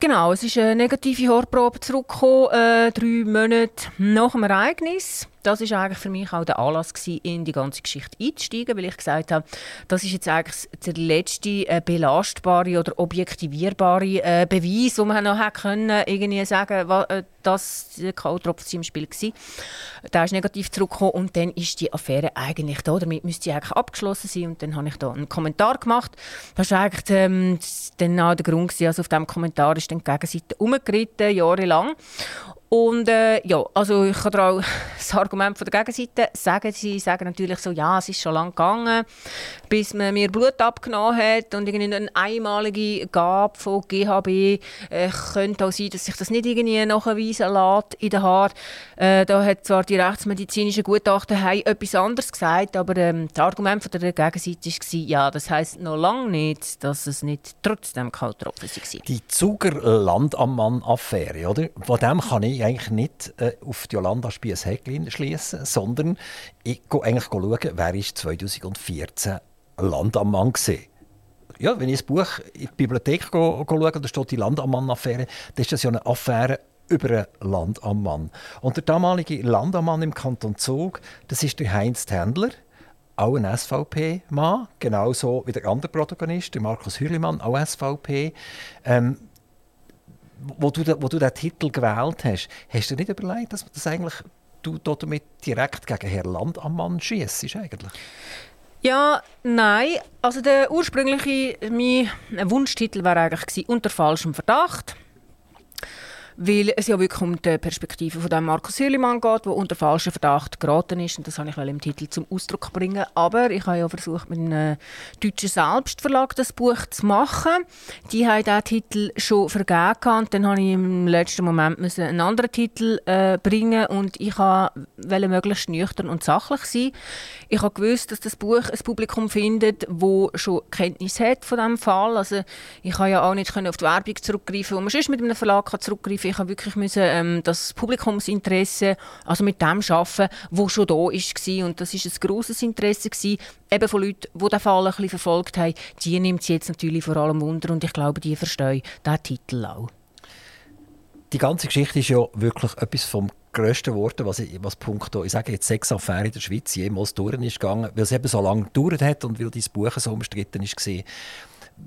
Genau, es ist eine negative Horprobe zurückgekommen, äh, drei Monate nach dem Ereignis das ist eigentlich für mich auch der Anlass gewesen, in die ganze Geschichte einzusteigen, weil ich gesagt habe, das ist jetzt eigentlich der letzte äh, belastbare oder objektivierbare äh, Beweis, wo man noch hat können irgendwie sagen, was, äh, dass der K.O.-Tropfen im Spiel war. Der ist negativ zurückgekommen und dann ist die Affäre eigentlich da. Damit müsste sie eigentlich abgeschlossen sein und dann habe ich da einen Kommentar gemacht. Das war eigentlich ähm, dann auch der Grund gewesen, also auf diesem Kommentar ist dann die Gegenseite umgeritten, jahrelang. Und äh, ja, also ich kann auch das Argument von der Gegenseite sagen. Sie sagen natürlich so, ja, es ist schon lange gegangen, bis man mir Blut abgenommen hat und irgendwie eine einmalige Gabe von GHB äh, könnte auch sein, dass sich das nicht irgendwie nachweisen lässt in den Haaren. Äh, da hat zwar die rechtsmedizinische Gutachten etwas anderes gesagt, aber ähm, das Argument von der Gegenseite war, ja, das heisst noch lange nicht, dass es nicht trotzdem kalt getroffen war. Die Zuger Landammann-Affäre, oder? Von dem kann ich eigentlich nicht äh, auf Jolanda Spiess-Häglin schließen, sondern ich gehe eigentlich schauen, wer ist 2014 Landammann war. Ja, wenn ich ein Buch in die Bibliothek schaue, da steht die Landammann-Affäre, dann ist das ja eine Affäre über einen Landammann. Und der damalige Landammann im Kanton Zug, das ist der Heinz Tändler, auch ein SVP-Mann, genauso wie der andere Protagonist, der Markus Hürlimann, auch SVP. Ähm, wo du, wo du den Titel gewählt hast, hast du nicht überlegt, dass das eigentlich du damit direkt gegen Herrn Landammann schießt eigentlich? Ja, nein. Also der ursprüngliche mein Wunschtitel war eigentlich unter falschem Verdacht weil es ja wirklich um die Perspektive von dem Markus Hürlimann geht, der unter falschem Verdacht geraten ist. Und das habe ich im Titel zum Ausdruck bringen. Aber ich habe ja versucht, mit einem deutschen Selbstverlag das Buch zu machen. Die haben diesen Titel schon vergeben. Und dann habe ich im letzten Moment einen anderen Titel äh, bringen und ich wollte möglichst nüchtern und sachlich sein. Ich habe gewusst, dass das Buch ein Publikum findet, wo schon Kenntnis hat von diesem Fall. Also ich kann ja auch nicht auf die Werbung zurückgreifen, wo man sonst mit einem Verlag zurückgreifen ich habe wirklich müssen, ähm, das Publikumsinteresse, also mit dem arbeiten, wo schon da war. Und das ist ein grosses Interesse gewesen, eben von Leuten, die den Fall ein verfolgt haben. Die nimmt es jetzt natürlich vor allem Wunder und ich glaube, die verstehen diesen Titel auch. Die ganze Geschichte ist ja wirklich etwas vom grössten Worten, was, ich, was punkto, ich sage jetzt sechs Affäre in der Schweiz jemals durch ist gegangen, weil es eben so lange gedauert hat und weil dieses Buch so umstritten war.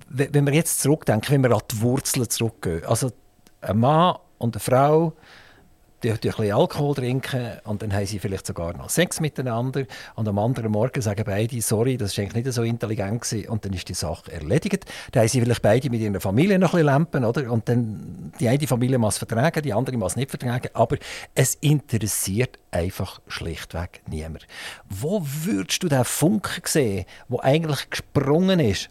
Wenn wir jetzt zurückdenken, wenn wir an die Wurzeln zurückgehen, also ein Mann und eine Frau, die, die ein bisschen Alkohol trinken und dann haben sie vielleicht sogar noch Sex miteinander und am anderen Morgen sagen beide, sorry, das war eigentlich nicht so intelligent gewesen, und dann ist die Sache erledigt. Dann haben sie vielleicht beide mit ihrer Familie noch ein bisschen lampen, oder? Und dann, die eine Familie muss vertragen, die andere muss nicht vertragen, aber es interessiert einfach schlichtweg niemand. Wo würdest du den Funken sehen, wo eigentlich gesprungen ist,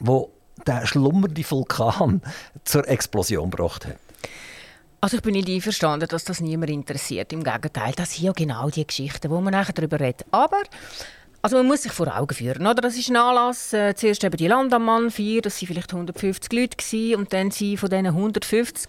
wo der schlummernde Vulkan zur Explosion gebracht hat? Also ich bin nicht einverstanden, dass das niemand interessiert. Im Gegenteil, das sind ja genau die Geschichten, wo man nachher darüber redet. Aber also man muss sich vor Augen führen, oder? Das ist ein Anlass. Äh, zuerst eben die Landammann 4, das waren vielleicht 150 Leute gewesen, und dann sind von diesen 150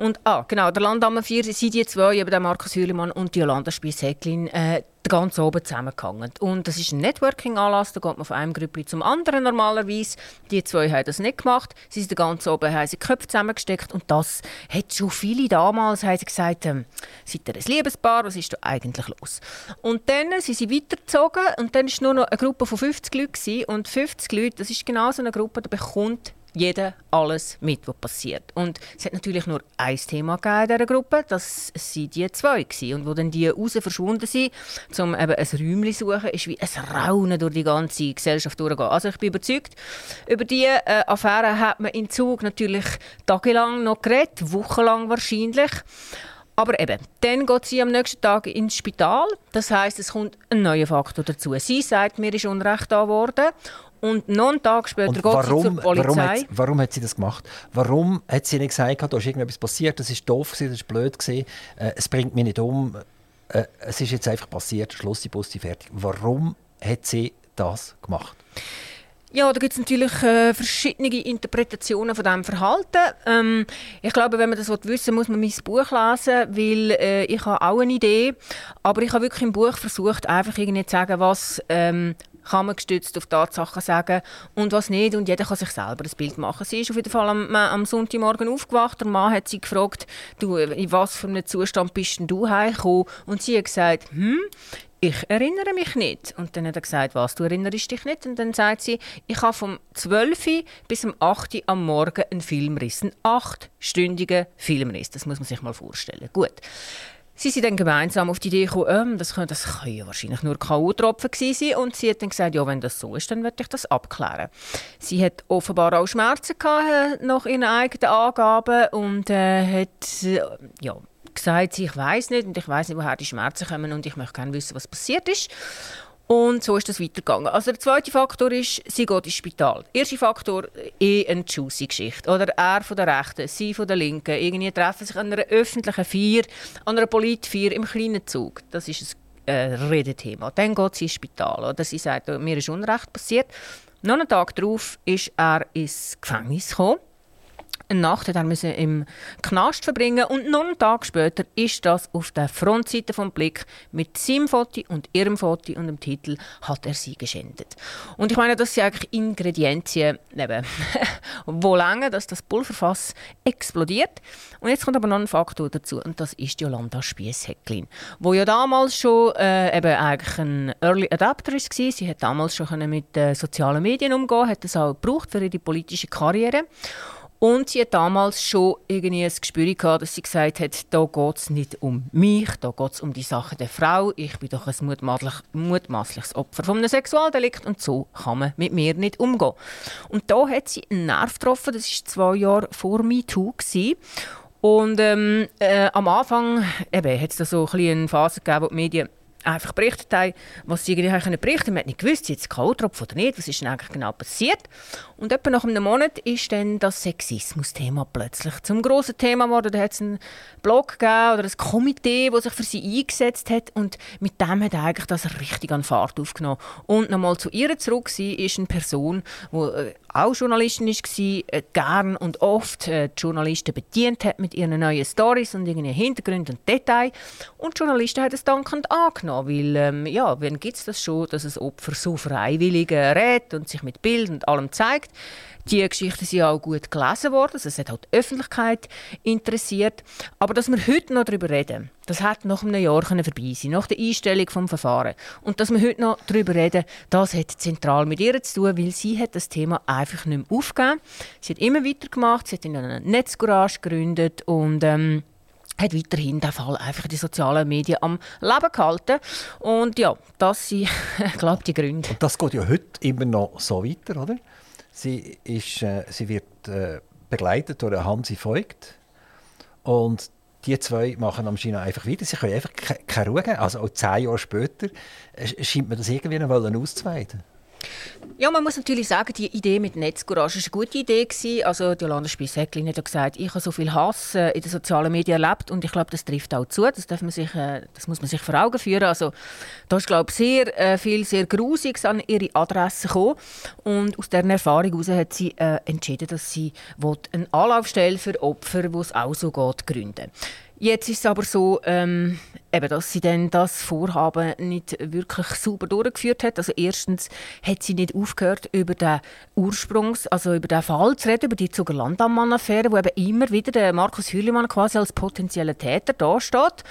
und ah, genau, der Landammer 4 sind die zwei, eben der Markus Hürlimann und die Jolanda Spies-Häcklin, äh, ganz oben zusammengehangen. Und das ist ein Networking-Anlass, da geht man von einem Grüppli zum anderen normalerweise. Die zwei haben das nicht gemacht. Sie sind ganz oben, haben sie Köpfe zusammengesteckt und das hat schon viele damals haben sie gesagt, ähm, seid ihr ein Liebespaar, was ist da eigentlich los? Und dann sind sie weitergezogen und dann war nur noch eine Gruppe von 50 Leuten und 50 Leute, das ist genau so eine Gruppe, die bekommt jeder alles mit, was passiert. Und es hat natürlich nur ein Thema in dieser Gruppe, das waren die zwei. Gewesen. Und wo dann die raus verschwunden sind, um eben ein Räumchen zu suchen, ist wie ein Raunen durch die ganze Gesellschaft durchgehen. Also ich bin überzeugt, über diese äh, Affäre hat man in Zug natürlich tagelang noch geredet, wochenlang wahrscheinlich. Aber eben, dann geht sie am nächsten Tag ins Spital. Das heißt, es kommt ein neuer Faktor dazu. Sie sagt, mir ist Unrecht da worden. Und noch einen Tag später geht warum, sie zur Polizei. Warum hat, warum hat, sie das gemacht? Warum hat sie nicht gesagt, da ist irgendetwas passiert, das ist doof, das ist blöd, gewesen, äh, es bringt mich nicht um, äh, es ist jetzt einfach passiert, Schluss, die Bus, fertig. Warum hat sie das gemacht? Ja, da gibt es natürlich äh, verschiedene Interpretationen von diesem Verhalten. Ähm, ich glaube, wenn man das wissen will, muss man mein Buch lesen, weil äh, ich habe auch eine Idee. Aber ich habe wirklich im Buch versucht, einfach irgendwie zu sagen, was ähm, kann man gestützt auf Tatsachen sagen und was nicht. Und jeder kann sich selber ein Bild machen. Sie ist auf jeden Fall am, am Sonntagmorgen aufgewacht. Der Mann hat sie gefragt, du, in was für einem Zustand bist denn du heimgekommen? Und sie hat gesagt, hm, ich erinnere mich nicht. Und dann hat er gesagt, was, du erinnerst dich nicht? Und dann sagt sie, ich habe vom 12 bis zum 8 am Morgen einen Filmriss, einen achtstündigen Filmriss. Das muss man sich mal vorstellen. Gut. Sie sind dann gemeinsam auf die Idee gekommen, ähm, das, können, das können ja wahrscheinlich nur K.O.-Tropfen sein. Und sie hat dann gesagt, ja, wenn das so ist, dann werde ich das abklären. Sie hat offenbar auch Schmerzen gehabt, äh, nach ihren eigenen Angaben und äh, hat, äh, ja, sagt sie, ich weiß nicht und ich weiß nicht, woher die Schmerzen kommen und ich möchte gerne wissen, was passiert ist. Und so ist das weitergegangen. Also der zweite Faktor ist, sie geht ins Spital. Der erste Faktor, eh eine Juicy-Geschichte. Oder er von der Rechten, sie von der Linken. Irgendwie treffen sich an einer öffentlichen Feier, an einer Politfeier im kleinen Zug. Das ist ein äh, Redethema. Dann geht sie ins Spital. Oder sie sagt, mir ist Unrecht passiert. Noch einen Tag darauf ist er ins Gefängnis gekommen eine Nacht hat er im Knast verbringen und noch einen Tag später ist das auf der Frontseite vom Blick mit seinem Foto und ihrem Foto und dem Titel hat er sie geschändet. Und ich meine, das sind eigentlich Ingredienzien, eben, wo lange, dass das Pulverfass explodiert. Und jetzt kommt aber noch ein Faktor dazu und das ist Jolanda Spiess-Häcklin, wo ja damals schon äh, eben eigentlich ein Early Adapter war. Sie hat damals schon mit äh, sozialen Medien umgehen, hat das auch gebraucht für ihre politische Karriere. Und sie hat damals schon irgendwie ein Gespür gehabt, dass sie gesagt hat, da geht es nicht um mich, da geht es um die Sache der Frau. Ich bin doch ein mutmaßliches Opfer von einem Sexualdelikt und so kann man mit mir nicht umgehen. Und da hat sie einen Nerv getroffen, das war zwei Jahre vor MeToo. Und ähm, äh, am Anfang hat es da so ein eine Phase gegeben, wo die Medien einfach berichtet haben, was sie irgendwie berichten können. Man hat nicht gewusst, jetzt K.O.-Tropf oder nicht, was ist denn eigentlich genau passiert. Und etwa nach einem Monat ist dann das Sexismus-Thema plötzlich zum grossen Thema geworden. Da hat es einen Blog gegeben oder ein Komitee, das sich für sie eingesetzt hat und mit dem hat eigentlich das richtig an Fahrt aufgenommen. Und nochmal zu ihr zurück, sie ist eine Person, die äh, auch Journalistin war, äh, gern und oft äh, die Journalisten bedient hat mit ihren neuen Stories und ihren Hintergründen und Details. Und die Journalisten haben es dankend angenommen, weil, ähm, ja, wann gibt es das schon, dass ein Opfer so freiwillig äh, redet und sich mit Bildern und allem zeigt. Die Geschichten sind auch gut gelesen worden, also es hat auch die Öffentlichkeit interessiert. Aber dass wir heute noch darüber reden, das hat nach einem Jahr vorbei sein, nach der Einstellung des Verfahrens. Und dass wir heute noch darüber reden, das hat zentral mit ihr zu tun, weil sie hat das Thema einfach nicht mehr aufgegeben. Sie hat immer weitergemacht, sie hat in einer Netzgarage gegründet und ähm, hat weiterhin den Fall einfach die sozialen Medien am Leben gehalten. Und ja, das sind, glaube die Gründe. Und das geht ja heute immer noch so weiter, oder? Sie, ist, äh, sie wird äh, begleitet durch Hansi Voigt. Und die zwei machen am China einfach weiter. Sie können einfach keine Ruhe geben. Also auch zehn Jahre später äh, scheint man das irgendwie noch auszuweiten. Ja, man muss natürlich sagen, die Idee mit Netzcourage war eine gute Idee. Gewesen. Also Jolanda Spies-Häcklin hat ja gesagt, ich habe so viel Hass äh, in den sozialen Medien erlebt und ich glaube, das trifft auch zu. Das, darf man sich, äh, das muss man sich vor Augen führen. Also da ist, glaube ich, sehr äh, viel, sehr Grusiges an ihre Adresse gekommen. Und aus dieser Erfahrung heraus hat sie äh, entschieden, dass sie eine Anlaufstelle für Opfer, wo es auch so geht, gründen Jetzt ist es aber so, ähm, eben, dass sie dann das Vorhaben nicht wirklich sauber durchgeführt hat. Also erstens hat sie nicht aufgehört, über den Ursprungs-, also über den Fall zu reden, über die Zuger Landammann-Affäre, wo eben immer wieder der Markus Hürlimann quasi als potenzieller Täter dasteht.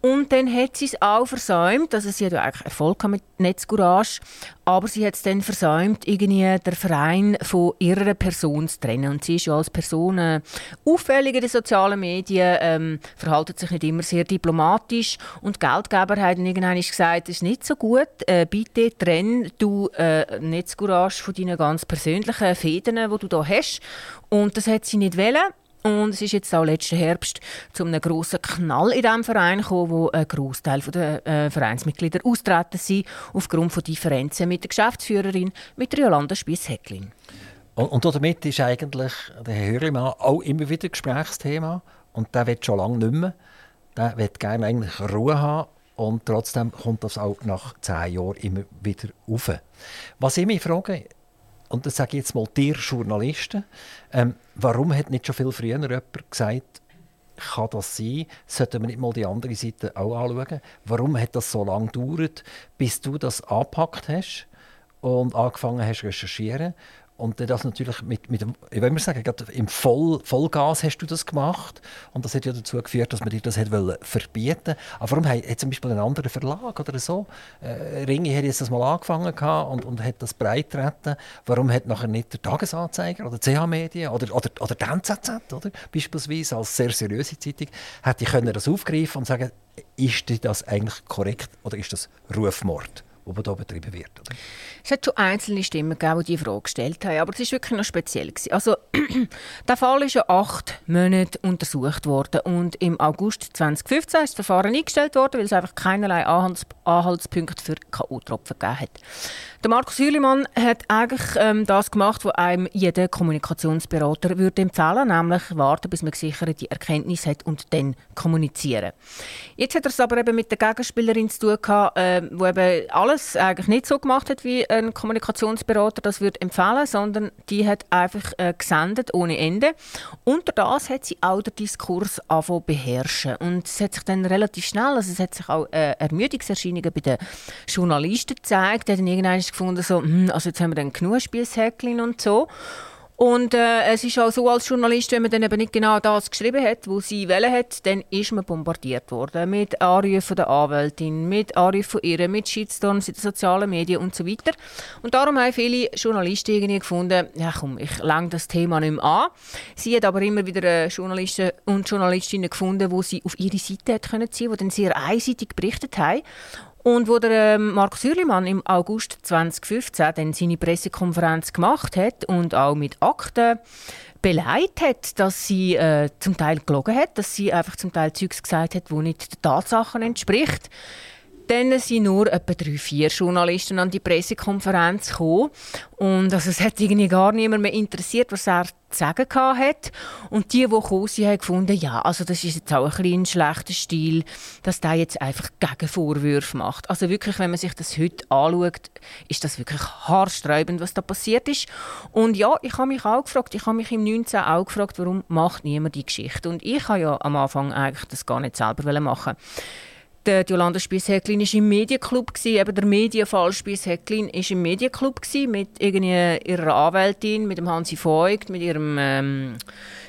Und dann hat sie es auch versäumt, also sie hat ja eigentlich Erfolg mit Netzcourage, aber sie hat es dann versäumt, irgendwie den Verein von ihrer Person zu trennen. Und sie ist ja als Person äh, auffällig in den sozialen Medien, ähm, verhaltet sich nicht immer sehr diplomatisch und Geldgeber haben irgendwann gesagt, es ist nicht so gut, äh, bitte trenn du äh, Netzcourage von deinen ganz persönlichen Fäden, die du da hast. Und das hat sie nicht wollen. Und es ist jetzt auch letzten Herbst zu einem grossen Knall in diesem Verein gekommen, wo ein Großteil der äh, Vereinsmitglieder austreten sind, aufgrund von Differenzen mit der Geschäftsführerin, mit der Jolanda Spiess-Häcklin. Und, und damit ist eigentlich der Herr Hürlimann auch immer wieder Gesprächsthema. Und der wird schon lange nicht mehr. Der wird gerne eigentlich Ruhe haben. Und trotzdem kommt das auch nach zehn Jahren immer wieder auf. Was ich mich frage, und das sage ich jetzt mal dir Journalisten, ähm, warum hat nicht schon viel früher jemand gesagt, kann das sein? Sollten wir nicht mal die andere Seite auch anschauen? Warum hat das so lange gedauert, bis du das angepackt hast und angefangen hast zu recherchieren? Und das natürlich mit, mit ich will mal sagen, im Voll, Vollgas hast du das gemacht. Und das hat ja dazu geführt, dass man dir das hat verbieten Aber warum hat, zum Beispiel ein anderer Verlag oder so, äh, Ringi hat jetzt das mal angefangen und, und hat das breit treten. Warum hat nachher nicht der Tagesanzeiger oder CH Medien oder, oder, oder der NZZ, oder, beispielsweise als sehr seriöse Zeitung, hätte ich das aufgreifen und sagen, ist das eigentlich korrekt oder ist das Rufmord? Die hier betrieben wird. Oder? Es hat schon einzelne Stimmen gegeben, die diese Frage gestellt haben, aber es war wirklich noch speziell. Gewesen. Also, der Fall ist ja acht Monate untersucht worden und im August 2015 ist das Verfahren eingestellt worden, weil es einfach keinerlei Anhaltspunkte für K.O.-Tropfen gegeben hat. Der Markus Hülimann hat eigentlich ähm, das gemacht, was einem jeder Kommunikationsberater würde empfehlen, nämlich warten, bis man gesicherte Erkenntnis hat und dann kommunizieren. Jetzt hat er es aber eben mit der Gegenspielerin zu tun gehabt, äh, eben alles eigentlich nicht so gemacht hat, wie ein Kommunikationsberater das würde empfehlen, sondern die hat einfach äh, gesendet ohne Ende. Unter das hat sie auch den Diskurs anfangen beherrschen und es hat sich dann relativ schnell, also es hat sich auch äh, Ermüdungserscheinungen bei den Journalisten gezeigt, die dann irgendwann gefunden, so, hm, also jetzt haben wir dann genug Spielshäckchen und so. Und äh, es ist auch so als Journalist, wenn man dann eben nicht genau das geschrieben hat, was sie wollen hat, dann ist man bombardiert worden mit Anrufen der Anwältin, mit Anrufen von ihr, mit Shitstorms in den sozialen Medien und so weiter. Und darum haben viele Journalisten irgendwie gefunden, ja komm, ich lang das Thema nicht mehr an. Sie hat aber immer wieder äh, Journalisten und Journalistinnen gefunden, die sie auf ihre Seite hat können ziehen, die dann sehr einseitig berichtet haben. Und wo der ähm, Markus Hürlimann im August 2015 dann seine Pressekonferenz gemacht hat und auch mit Akten beleidigt hat, dass sie äh, zum Teil gelogen hat, dass sie einfach zum Teil Zeugs gesagt hat, wo nicht den Tatsachen entspricht, dann sind nur etwa drei, vier Journalisten an die Pressekonferenz gekommen. Und also es hat irgendwie gar niemand mehr interessiert, was er zu sagen hat. Und die, die gekommen sind, haben gefunden, ja, also das ist jetzt auch ein, ein schlechter Stil, dass der jetzt einfach Gegenvorwürfe macht. Also wirklich, wenn man sich das heute anschaut, ist das wirklich haarsträubend, was da passiert ist. Und ja, ich habe mich auch gefragt, ich habe mich im 19 auch gefragt, warum macht niemand die Geschichte? Und ich habe ja am Anfang eigentlich das gar nicht selber machen der Jolanda Spies-Häcklin war im Medienclub. Eben der Medienfall Spies-Häcklin war im Medienclub mit ihrer Anwältin, mit dem Hansi Voigt, mit ihrem ähm,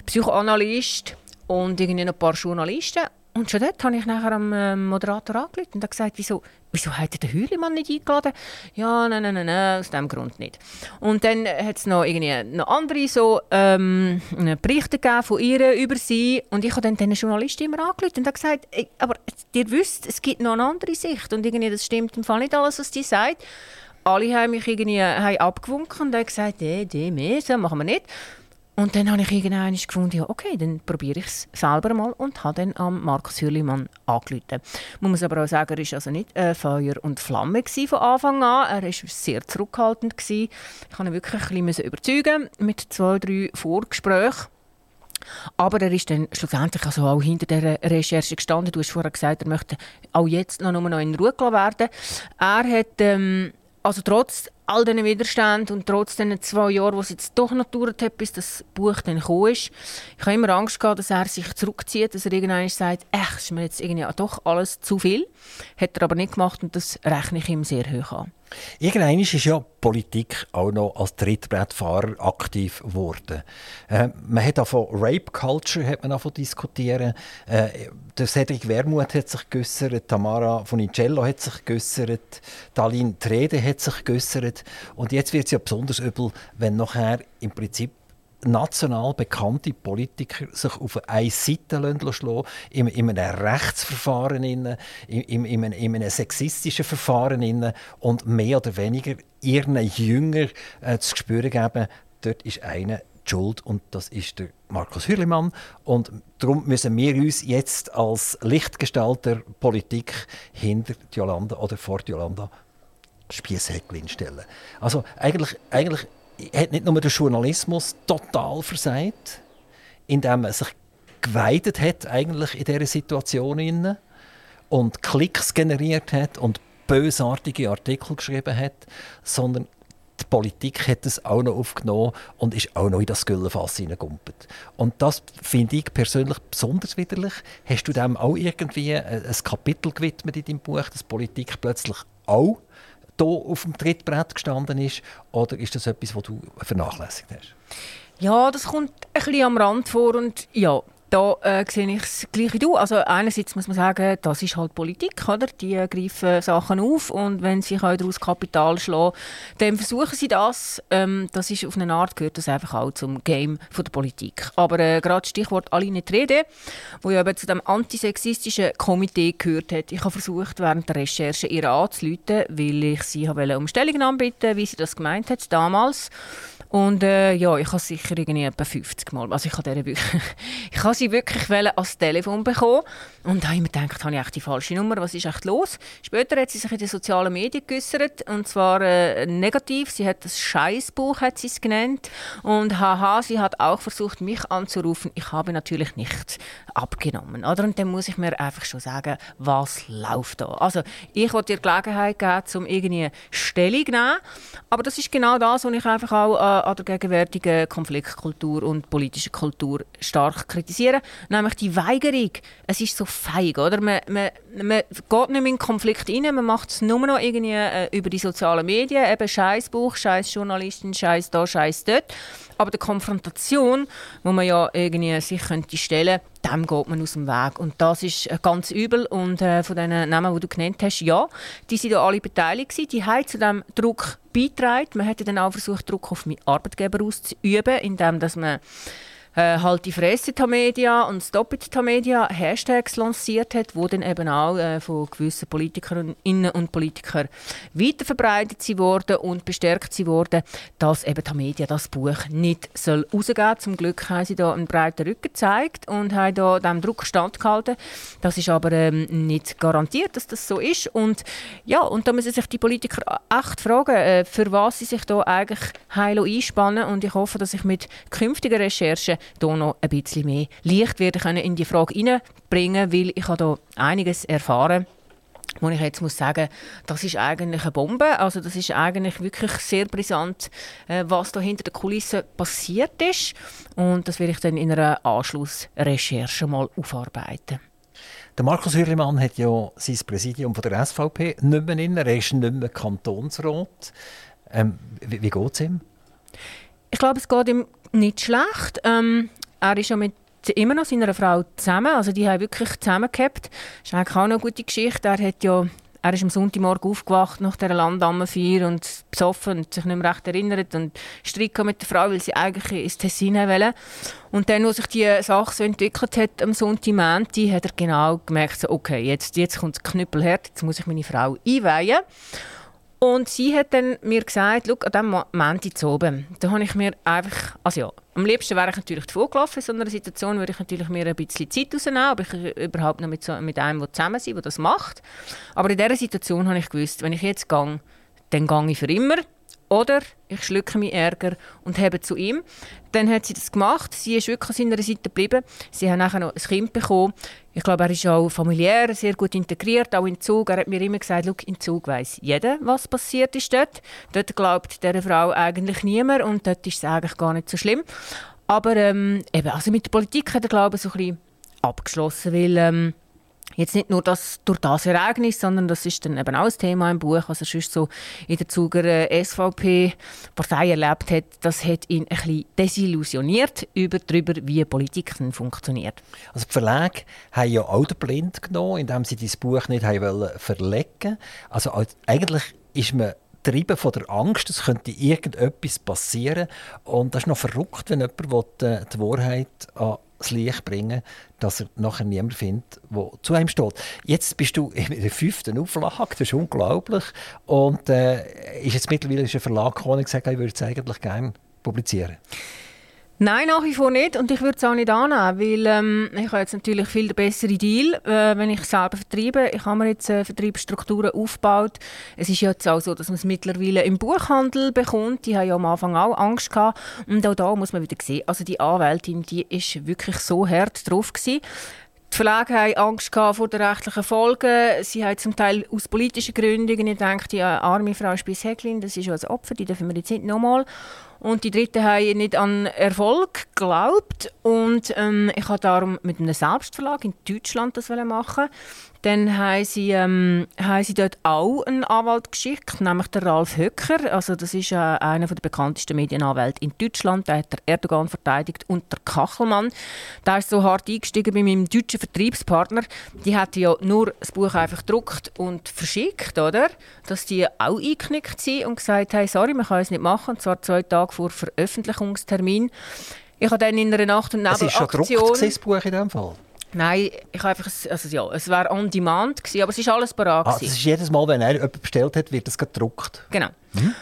Psychoanalyst und irgendwie noch ein paar Journalisten. Und schon dort habe ich nachher am ähm, Moderator angerufen und gesagt, wieso, wieso hat er den Hühlemann nicht eingeladen? Ja, nein, nein, nein, aus diesem Grund nicht. Und dann hat es noch, irgendwie noch andere so, ähm, Berichte von ihr über sie und ich habe dann den Journalisten immer angerufen und gesagt, aber ihr wisst, es gibt noch eine andere Sicht und irgendwie, das stimmt im Fall nicht alles, was die sagt. Alle haben mich irgendwie haben abgewunken und haben gesagt, nee, nee, mehr, so machen wir nicht. Und dann habe ich irgendwann gefunden, ja, okay, dann probiere ich es selber mal und habe dann am Markus Hürlimann angerufen. Man muss aber auch sagen, er war also nicht äh, Feuer und Flamme von Anfang an. Er war sehr zurückhaltend. Gewesen. Ich musste ihn wirklich ein bisschen überzeugen mit zwei, drei Vorgesprächen. Aber er ist dann schlussendlich also auch hinter der Recherche gestanden. Du hast vorher gesagt, er möchte auch jetzt noch, nur noch in Ruhe werden. Er hat ähm, also trotz all diesen Widerständen und trotz diesen zwei Jahren, wo es jetzt doch noch gedauert hat, bis das Buch dann gekommen ist, ich habe immer Angst gehabt, dass er sich zurückzieht, dass er irgendwann sagt, echt, ist mir jetzt irgendwie doch alles zu viel. Hat er aber nicht gemacht und das rechne ich ihm sehr hoch an. Irgendwann ist ja Politik auch noch als Trittbrettfahrer aktiv geworden. Äh, man hat auch von Rape Culture hat man diskutieren. Äh, Cedric Wermuth hat sich geäußert, Tamara Funicello hat sich geäußert, Dalin Trede hat sich geäußert. Und jetzt wird es ja besonders übel, wenn nachher im Prinzip national bekannte Politiker sich auf eine Seite schlagen in, in einem Rechtsverfahren, in, in, in, in einem sexistischen Verfahren und mehr oder weniger ihren Jünger äh, zu spüren geben, dort ist einer Schuld und das ist der Markus Hürlimann. Und darum müssen wir uns jetzt als Lichtgestalter Politik hinter Jolanda oder vor Jolanda Spiesshäckchen stellen. Also eigentlich, eigentlich hat nicht nur der Journalismus total versagt, indem er sich geweidet hat eigentlich in dieser Situation und Klicks generiert hat und bösartige Artikel geschrieben hat, sondern die Politik hat es auch noch aufgenommen und ist auch noch in das Güllenfass hineingegumpelt. Und das finde ich persönlich besonders widerlich. Hast du dem auch irgendwie ein Kapitel gewidmet in deinem Buch, dass Politik plötzlich auch hier auf dem Trittbrett gestanden ist? Oder ist das etwas, was du vernachlässigt hast? Ja, das kommt ein bisschen am Rand vor und ja, da äh, sehe ich es gleich wie du. Also einerseits muss man sagen, das ist halt Politik, oder? Die äh, greifen Sachen auf und wenn sie daraus Kapital schlagen dann versuchen sie das. Ähm, das ist auf eine Art gehört das einfach auch zum Game von der Politik. Aber äh, gerade Stichwort Aline Trede, wo ja eben zu dem antisexistischen Komitee gehört hat. Ich habe versucht, während der Recherche ihr anzuleiten, weil ich sie um Stellungnahme bitten wie sie das gemeint hat damals. Und äh, ja, ich habe sicher irgendwie etwa 50 Mal, also ich habe, wirklich, ich habe sie wirklich als Telefon bekommen und habe mir gedacht, habe ich echt die falsche Nummer, was ist echt los? Später hat sie sich in den sozialen Medien geäußert und zwar äh, negativ, sie hat das Scheißbuch hat sie es genannt und haha, sie hat auch versucht, mich anzurufen. Ich habe natürlich nicht abgenommen, oder? Und dann muss ich mir einfach schon sagen, was läuft da? Also ich wollte ihr Gelegenheit geben, um irgendwie Stellung zu nehmen, aber das ist genau das, was ich einfach auch äh, an der gegenwärtigen Konfliktkultur und politischen Kultur stark kritisieren. Nämlich die Weigerung. Es ist so feig, oder? Man, man, man geht nicht mehr in den Konflikt rein, man macht es nur noch irgendwie äh, über die sozialen Medien, eben Scheißbuch, Scheiß Journalistin, Scheiß da, Scheiß dort. Aber die Konfrontation, wo man ja irgendwie sich könnte stellen, dem geht man aus dem Weg. Und das ist äh, ganz übel. Und äh, von den Namen, die du genannt hast, ja, die sind ja alle beteiligt gewesen. Die haben zu diesem Druck beitragen. Man hätte dann auch versucht, Druck auf meinen Arbeitgeber auszuüben, indem dass man äh, halt die Fresse Media und Stop it Media Hashtags lanciert hat, wo dann eben auch äh, von gewissen Politikerinnen und Politikern weiterverbreitet wurden und bestärkt wurden, dass eben Media das Buch nicht soll rausgeben. Zum Glück haben sie da einen breiten Rücken gezeigt und haben da dem Druck standgehalten. Das ist aber ähm, nicht garantiert, dass das so ist. Und ja, und da müssen sich die Politiker echt fragen, äh, für was sie sich da eigentlich heilo einspannen. Und ich hoffe, dass ich mit künftigen Recherchen hier noch ein bisschen mehr Licht werden in die Frage hineinbringen, weil ich habe da einiges erfahren wo ich jetzt muss sagen, das ist eigentlich eine Bombe. Also das ist eigentlich wirklich sehr brisant, äh, was da hinter der Kulisse passiert ist. Und das werde ich dann in einer Anschlussrecherche mal aufarbeiten. Der Markus Hürlimann hat ja sein Präsidium von der SVP nicht mehr in, er ist nicht mehr Kantonsrat. Ähm, wie wie geht es ihm? Ich glaube, es geht ihm nicht schlecht. Ähm, er ist ja mit immer noch seiner Frau zusammen, also die haben wirklich zusammengehabt. Das ist eigentlich auch eine gute Geschichte. Er hat ja er ist am Sonntagmorgen aufgewacht nach dieser Landammenfeier und besoffen und sich nicht mehr recht erinnert und Streit mit der Frau, weil sie eigentlich ins Tessin wollte. Und dann, als sich die Sache so entwickelt hat am Sonntagmorgen, hat er genau gemerkt, so, okay, jetzt, jetzt kommt das Knüppelherd, jetzt muss ich meine Frau einweihen. Und sie hat dann mir gesagt, an diesem Moment zu oben, da habe ich mir einfach, also ja, am liebsten wäre ich natürlich vorgelaufen. In so einer Situation würde ich natürlich mir ein bisschen Zeit rausnehmen, ob ich überhaupt noch mit, so, mit einem zusammen sein der das macht. Aber in dieser Situation habe ich gewusst, wenn ich jetzt gehe, dann gehe ich für immer. Oder ich schlucke meinen Ärger und habe zu ihm. Dann hat sie das gemacht. Sie ist wirklich an seiner Seite geblieben. Sie hat nachher noch ein Kind bekommen. Ich glaube, er ist auch familiär sehr gut integriert, auch in Zug. Er hat mir immer gesagt, Schau, in Zug weiß jeder, was passiert ist dort. Dort glaubt dieser Frau eigentlich niemand und dort ist es eigentlich gar nicht so schlimm. Aber ähm, eben, also mit der Politik hat er, glaube ich, so ein bisschen abgeschlossen, weil ähm, Jetzt nicht nur das, durch das Ereignis, sondern das ist dann eben auch ein Thema im Buch, was er sonst so in der Zuger äh, SVP-Partei erlebt hat. Das hat ihn ein bisschen desillusioniert über darüber, wie Politik funktioniert. Also die Verlage haben ja auch den Blind genommen, indem sie dieses Buch nicht haben verlegen Also eigentlich ist man getrieben von der Angst, es könnte irgendetwas passieren. Und das ist noch verrückt, wenn jemand äh, die Wahrheit an das Licht bringen, dass er nachher niemand findet, der zu ihm steht. Jetzt bist du in der fünften Auflage, das ist unglaublich. Und äh, ist jetzt mittlerweile ist ein Verlag gekommen und gesagt, ich würde es eigentlich gerne publizieren. Nein, nach wie vor nicht. Und ich würde es auch nicht annehmen, weil ähm, ich habe jetzt natürlich viel bessere Deal, äh, wenn ich selber vertreibe. Ich habe mir jetzt äh, Vertriebsstrukturen aufgebaut. Es ist jetzt auch so, dass man es mittlerweile im Buchhandel bekommt. Die haben ja am Anfang auch Angst gehabt. Und auch da muss man wieder sehen, also die Anwältin, die ist wirklich so hart drauf gewesen. Die Verlage haben Angst vor den rechtlichen Folgen. Sie haben zum Teil aus politischen Gründen gedacht, die arme Frau Spies-Häcklin, das ist ja ein Opfer, die dürfen wir jetzt nicht nochmal. Und die Dritten haben nicht an Erfolg geglaubt. Und ähm, ich habe darum mit einem Selbstverlag in Deutschland das machen. Dann haben sie, ähm, haben sie dort auch einen Anwalt geschickt, nämlich der Ralf Höcker. Also das ist äh, einer der bekanntesten Medienanwälte in Deutschland. Der hat der Erdogan verteidigt und der Kachelmann. Der ist so hart eingestiegen bei meinem deutschen Vertriebspartner. Die hat ja nur das Buch einfach gedruckt und verschickt, oder? Dass die auch eingeknickt sind und gesagt haben, sorry, wir können es nicht machen. Und zwar zwei Tage vor Veröffentlichungstermin. Ich habe dann in einer Nacht- und Nebelaktion... Es ist schon gedruckt, das Buch in diesem Fall? Nein, ich habe einfach, also ja, es war on demand gewesen, aber es ist alles parat ah, Das ist jedes Mal, wenn er jemand bestellt hat, wird das gedruckt. Genau. Mhm.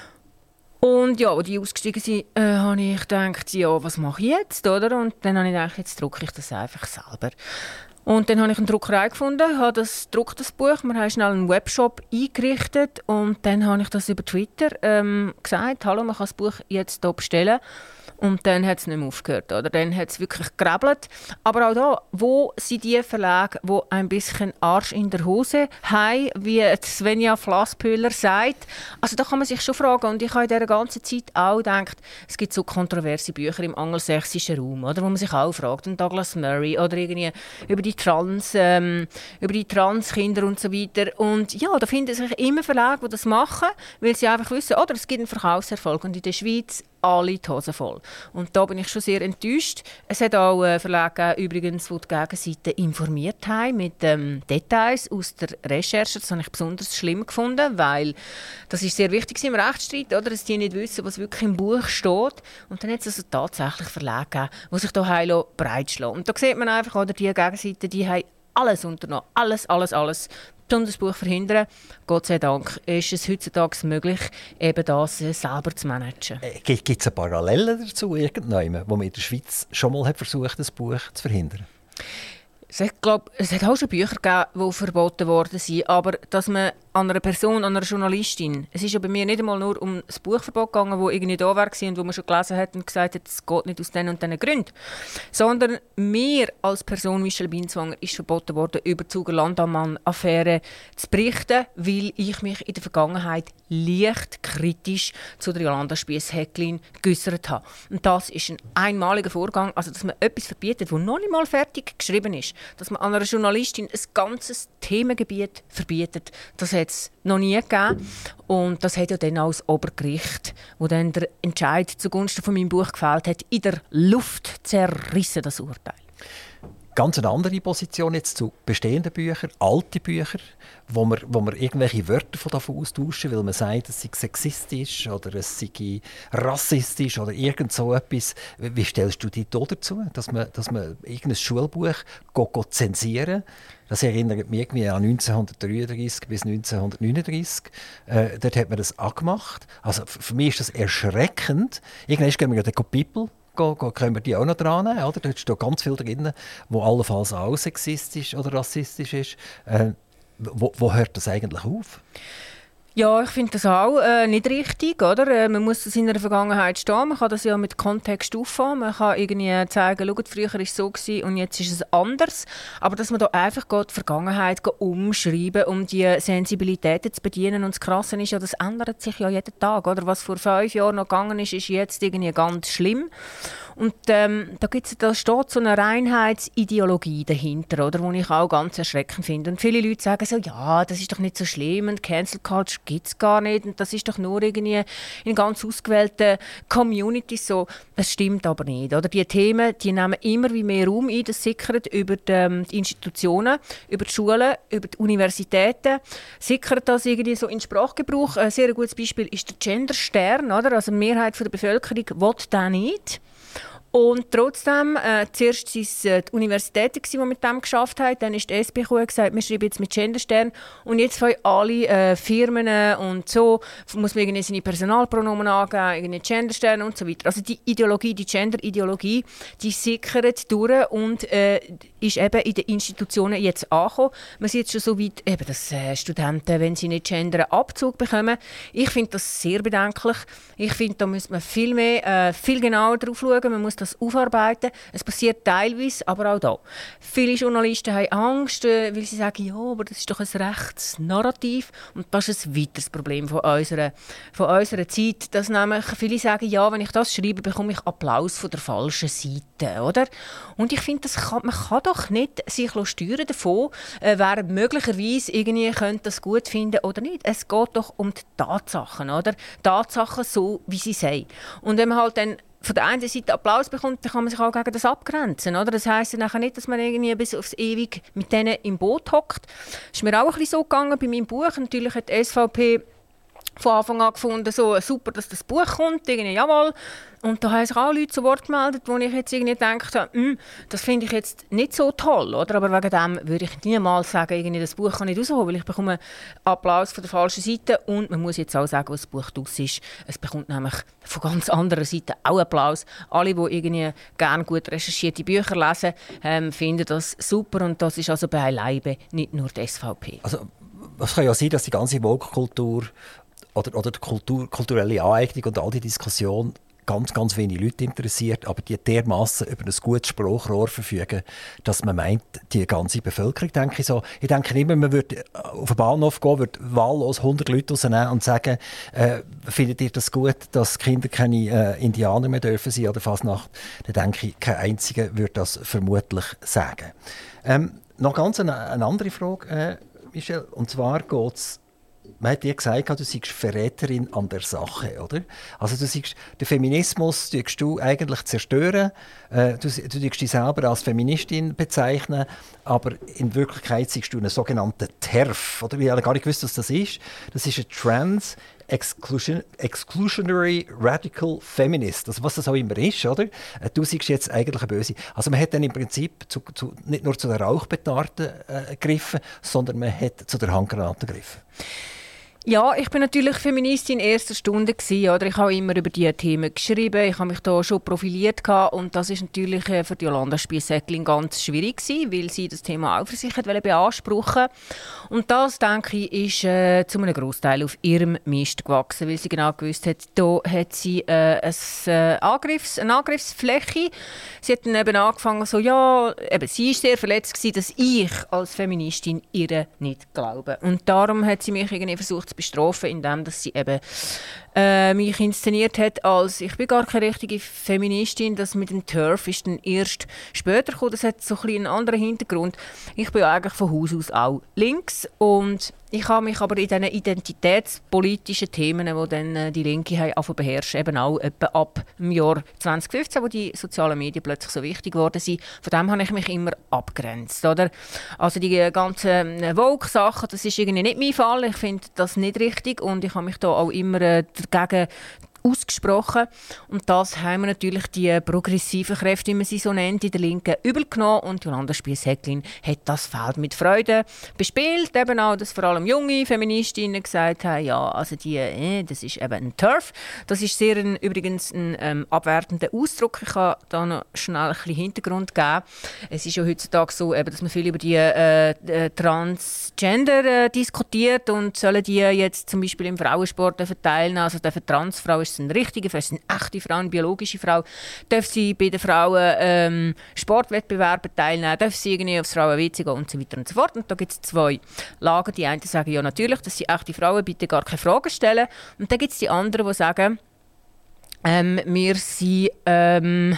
Und ja, als die ausgestiegen sind, äh, habe ich gedacht, ja, was mache ich jetzt, oder? Und dann habe ich gedacht, jetzt drucke ich das einfach selber. Und dann habe ich eine Druckerei gefunden, habe das druckt das Buch, wir haben schnell einen Webshop eingerichtet und dann habe ich das über Twitter ähm, gesagt, hallo, man kann das Buch jetzt hier bestellen. Und dann hat es nicht mehr aufgehört. Oder? Dann hat es wirklich gekrabbelt. Aber auch da, wo sind die Verlage, die ein bisschen Arsch in der Hose haben, wie Svenja Flasspöhler sagt? Also da kann man sich schon fragen. Und ich habe in dieser ganzen Zeit auch gedacht, es gibt so kontroverse Bücher im angelsächsischen Raum, oder? wo man sich auch fragt. Und Douglas Murray oder irgendwie über die Trans, ähm, über die Transkinder und so weiter. Und ja, da finden sich immer Verlage, die das machen, weil sie einfach wissen, oder es gibt einen Verkaufserfolg. Und in der Schweiz alle die Hosen voll. Und da bin ich schon sehr enttäuscht. Es hat auch äh, Verlage übrigens, die die Gegenseite informiert haben mit ähm, Details aus der Recherche. Das habe ich besonders schlimm gefunden, weil das ist sehr wichtig im Rechtsstreit, oder? dass die nicht wissen, was wirklich im Buch steht. Und dann hat es also tatsächlich Verlage gegeben, die sich hier breitschlagen. Und da sieht man einfach, oder, die Gegenseite, die haben alles unternommen. Alles, alles, alles um das Buch verhindern. Gott sei Dank ist es heutzutage möglich, eben das äh, selber zu managen. Äh, Gibt es eine Parallele dazu, irgendjemand, wo man in der Schweiz schon mal hat versucht das Buch zu verhindern? Ich glaube, es hat auch schon Bücher gegeben, die verboten worden sind, aber dass man an einer Person, an einer Journalistin, es ist ja bei mir nicht einmal nur um das Buchverbot gegangen, wo irgendwie da war und wo man schon gelesen hat und gesagt hat, es geht nicht aus diesen und diesen Gründen, sondern mir als Person, Michel Binswanger, ist verboten worden, über Zuger Landammann-Affäre zu berichten, weil ich mich in der Vergangenheit leicht kritisch zu der Jolanda Spiess-Häcklin geäußert habe. Und das ist ein einmaliger Vorgang, also dass man etwas verbietet, das noch nicht mal fertig geschrieben ist dass man einer Journalistin ein ganzes Themengebiet verbietet, das hat es noch nie gegeben. Und das hat ja dann auch das Obergericht, wo dann der Entscheid zugunsten von meinem Buch gefällt hat, in der Luft zerrissen, das Urteil ganz eine andere Position jetzt zu bestehenden Büchern, alte Bücher, wo man, wo man irgendwelche Wörter von davon austauschen, weil man sagt, es sei sexistisch oder es sei rassistisch oder irgend so etwas. Wie stellst du dich dazu, dass man, dass man irgendein Schulbuch go, go zensieren das erinnert mich irgendwie an 1933 bis 1939. Äh, dort hat man das angemacht. Also für mich ist das erschreckend. Irgendwann gehen wir ja den People können wir die auch noch dran oder? Da steht ganz viel drin, wo allenfalls auch sexistisch oder rassistisch ist. Äh, wo, wo hört das eigentlich auf? Ja, ich finde das auch äh, nicht richtig, oder? Äh, man muss in seiner Vergangenheit stehen, man kann das ja mit Kontext auffahren, man kann irgendwie zeigen, schaut, früher war es so gewesen und jetzt ist es anders, aber dass man da einfach die Vergangenheit umschreiben, um die Sensibilitäten zu bedienen und das Krasse ist ja, das ändert sich ja jeden Tag, oder? Was vor fünf Jahren noch gegangen ist, ist jetzt irgendwie ganz schlimm und ähm, da, gibt's, da steht so eine Reinheitsideologie dahinter, oder, die ich auch ganz erschreckend finde. Und viele Leute sagen so, ja, das ist doch nicht so schlimm und Cancel Culture gibt es gar nicht und das ist doch nur irgendwie in ganz ausgewählten Communities so. Das stimmt aber nicht. Oder? Die Themen die nehmen immer wie mehr Raum ein, das sickert über die, ähm, die Institutionen, über die Schulen, über die Universitäten, sickert das irgendwie so in Sprachgebrauch. Ein sehr gutes Beispiel ist der Genderstern, oder? Also die Mehrheit der Bevölkerung will den nicht. Und trotzdem, äh, zuerst waren es äh, die Universitäten, die mit dem geschafft haben. Dann ist die SBQ gesagt, wir schreiben jetzt mit Genderstern. Und jetzt fangen alle äh, Firmen und so, muss man irgendwie seine Personalpronomen angeben, irgendwie Genderstern und so weiter. Also die Ideologie, die Gender-Ideologie, die sickert durch und äh, ist eben in den Institutionen jetzt angekommen. Man sieht schon so weit, eben, dass äh, Studenten, wenn sie nicht gendern, Abzug bekommen. Ich finde das sehr bedenklich. Ich finde, da muss man viel mehr, äh, viel genauer drauf schauen. Man muss das das aufarbeiten. Es passiert teilweise, aber auch da. Viele Journalisten haben Angst, äh, weil sie sagen, ja, aber das ist doch ein rechtes Narrativ. Und das ist ein weiteres Problem von unserer, von unserer Zeit, dass nämlich viele sagen, ja, wenn ich das schreibe, bekomme ich Applaus von der falschen Seite, oder? Und ich finde, kann, man kann doch nicht sich steuern davon, äh, wer möglicherweise irgendwie könnte das gut finden oder nicht. Es geht doch um die Tatsachen, oder? Tatsachen so, wie sie sind. Und wenn man halt dann von der einen Seite Applaus bekommt, dann kann man sich auch gegen das abgrenzen. Oder? Das heisst ja nachher nicht, dass man irgendwie bis aufs Ewig mit denen im Boot hockt. Das ist mir auch ein bisschen so gegangen bei meinem Buch. Natürlich hat die SVP von Anfang an gefunden, so super, dass das Buch kommt, irgendwie, jawohl. Und da haben sich auch Leute zu Wort gemeldet, wo ich jetzt irgendwie gedacht habe, hm, das finde ich jetzt nicht so toll, oder? Aber wegen dem würde ich niemals sagen, irgendwie, das Buch kann ich rausholen, weil ich bekomme Applaus von der falschen Seite und man muss jetzt auch sagen, was das Buch draus ist. Es bekommt nämlich von ganz anderer Seite auch Applaus. Alle, die irgendwie gerne gut recherchierte Bücher lesen, ähm, finden das super und das ist also beileibe nicht nur die SVP. Also, es kann ja sein, dass die ganze Vogue-Kultur oder, oder die Kultur, kulturelle Aneignung und all die Diskussion ganz, ganz wenige Leute interessiert, aber die dermaßen über ein gutes Sprachrohr verfügen, dass man meint, die ganze Bevölkerung, denke ich so. Ich denke immer, man würde auf den Bahnhof gehen, würde wahllos 100 Leute rausnehmen und sagen, äh, findet ihr das gut, dass Kinder keine äh, Indianer mehr dürfen sein oder Fasnacht? Dann denke ich, kein einziger würde das vermutlich sagen. Ähm, noch ganz eine, eine andere Frage, äh, Michel, und zwar geht es man hat dir gesagt, du seist Verräterin an der Sache, oder? Also du siehst, den Feminismus tust du eigentlich zerstören, äh, du, du dich selber als Feministin bezeichnen, aber in Wirklichkeit siehst du einen sogenannten TERF, oder? Ich habe gar nicht gewusst, was das ist. Das ist ein Trans Exclusion, Exclusionary Radical Feminist, also was das auch immer ist, oder? Äh, du siehst jetzt eigentlich eine Böse. Also man hat dann im Prinzip zu, zu, nicht nur zu den Rauchbetarten äh, gegriffen, sondern man hat zu der Handgranate gegriffen. Ja, ich bin natürlich Feministin in erster Stunde gewesen, oder? Ich habe immer über diese Themen geschrieben, ich habe mich da schon profiliert und das ist natürlich äh, für Jolanda Spiessäckling ganz schwierig gewesen, weil sie das Thema auch für sich hat beanspruchen und das denke ich ist äh, zu einem Großteil auf ihrem Mist gewachsen, weil sie genau gewusst hat, da hat sie äh, ein, äh, Angriffs-, eine Angriffsfläche. Sie hat dann eben angefangen so, ja, eben, sie ist sehr verletzt gewesen, dass ich als Feministin ihr nicht glaube und darum hat sie mich irgendwie versucht bestrafen, indem dass sie eben äh, mich inszeniert hat als ich bin gar keine richtige Feministin. Das mit dem Turf ist dann erst später gekommen. Das hat so ein einen anderen Hintergrund. Ich bin eigentlich von Haus aus auch links und ich habe mich aber in diesen identitätspolitischen Themen, die dann äh, die Linke haben, beherrschen, eben auch etwa ab dem Jahr 2015, wo die sozialen Medien plötzlich so wichtig geworden sind, von dem habe ich mich immer abgrenzt, oder? Also die ganzen äh, Vogue-Sachen, das ist irgendwie nicht mein Fall. Ich finde das nicht richtig und ich habe mich da auch immer äh, dagegen ausgesprochen. Und das haben wir natürlich die progressiven Kräfte, wie man sie so nennt, in der Linken übel genommen. Und Jolanda Spies-Häcklin hat das Feld mit Freude bespielt. Eben auch, dass vor allem junge Feministinnen gesagt haben, ja, also die, äh, das ist eben ein Turf. Das ist sehr ein, übrigens ein ähm, abwertender Ausdruck. Ich kann da noch schnell ein bisschen Hintergrund geben. Es ist ja heutzutage so, eben, dass man viel über die äh, äh Transgender äh, diskutiert und sollen die jetzt zum Beispiel im Frauensport teilnehmen, also dürfen Transfrauen ist es eine richtige Frau, es eine echte Frau, eine biologische Frau, darf sie bei den Frauen ähm, Sportwettbewerben teilnehmen, darf sie irgendwie aufs Frauen-WC gehen und so weiter und so fort. Und da gibt es zwei Lager. Die einen sagen, ja natürlich, dass sie echte Frauen bitte gar keine Fragen stellen. Und dann gibt es die anderen, die sagen, ähm, wir sind... Ähm,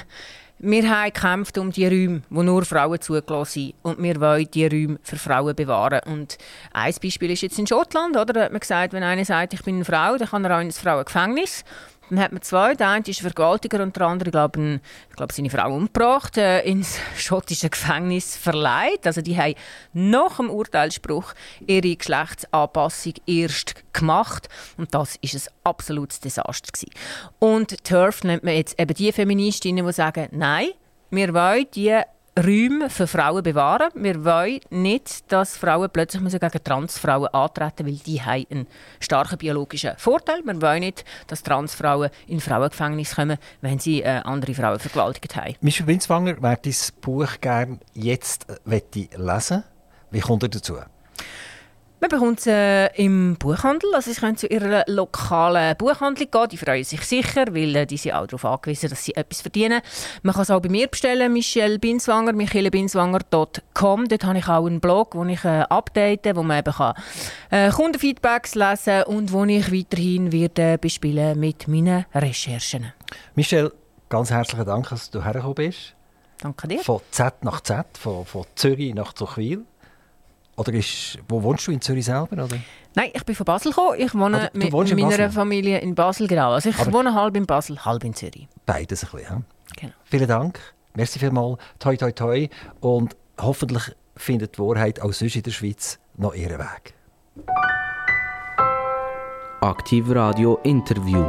wir haben gekämpft um die Räume, wo nur Frauen zugelassen sind. Und wir wollen die Räume für Frauen bewahren. Und ein Beispiel ist jetzt in Schottland. Oder? Da hat man gesagt, wenn einer sagt, ich bin eine Frau, dann kann er auch ins Frauengefängnis. Dann hat man zwei. Der eine ist Vergewaltiger und der andere, glaube ich, glaube, seine Frau umgebracht, äh, ins schottische Gefängnis verleiht. Also die haben nach dem Urteilsspruch ihre Geschlechtsanpassung erst gemacht. Und das ist ein absolutes Desaster gewesen. Und TERF nennt man jetzt eben die Feministinnen, die sagen, nein, wir wollen die Räume für Frauen bewahren. Wir wollen nicht, dass Frauen plötzlich müssen gegen Transfrauen antreten müssen, weil die haben einen starken biologischen Vorteil. Wir wollen nicht, dass Transfrauen in Frauengefängnis kommen, wenn sie äh, andere Frauen vergewaltigt haben. Michel Winzwanger, wer dieses Buch gerne jetzt äh, lesen Wie kommt er dazu? Man bekommt sie äh, im Buchhandel. Also Sie können zu Ihrer lokalen Buchhandlung gehen. Die freuen sich sicher, weil äh, die sind auch darauf angewiesen, dass sie etwas verdienen. Man kann es auch bei mir bestellen, Michelle Binswanger, michelebinswanger.com. Dort habe ich auch einen Blog, wo ich äh, update, wo man eben kann, äh, Kundenfeedbacks lesen kann und wo ich weiterhin werde bespielen mit meinen Recherchen. Michelle, ganz herzlichen Dank, dass du hergekommen bist. Danke dir. Von Z nach Z, von, von Zürich nach Zuchwil. Oder ist, wo wohnst du in Zürich selber? Oder? Nein, ich bin von Basel gekommen. Ich wohne Ah, du- du mit meiner Basel? Familie in Basel, genau. Also ich Aber- wohne halb in Basel, halb in Zürich. Beides ein bisschen. Ja? Genau. Vielen Dank. Merci vielmals. Toi, toi, toi. Und hoffentlich findet die Wahrheit auch sonst in der Schweiz noch ihren Weg. Aktiv Radio Interview.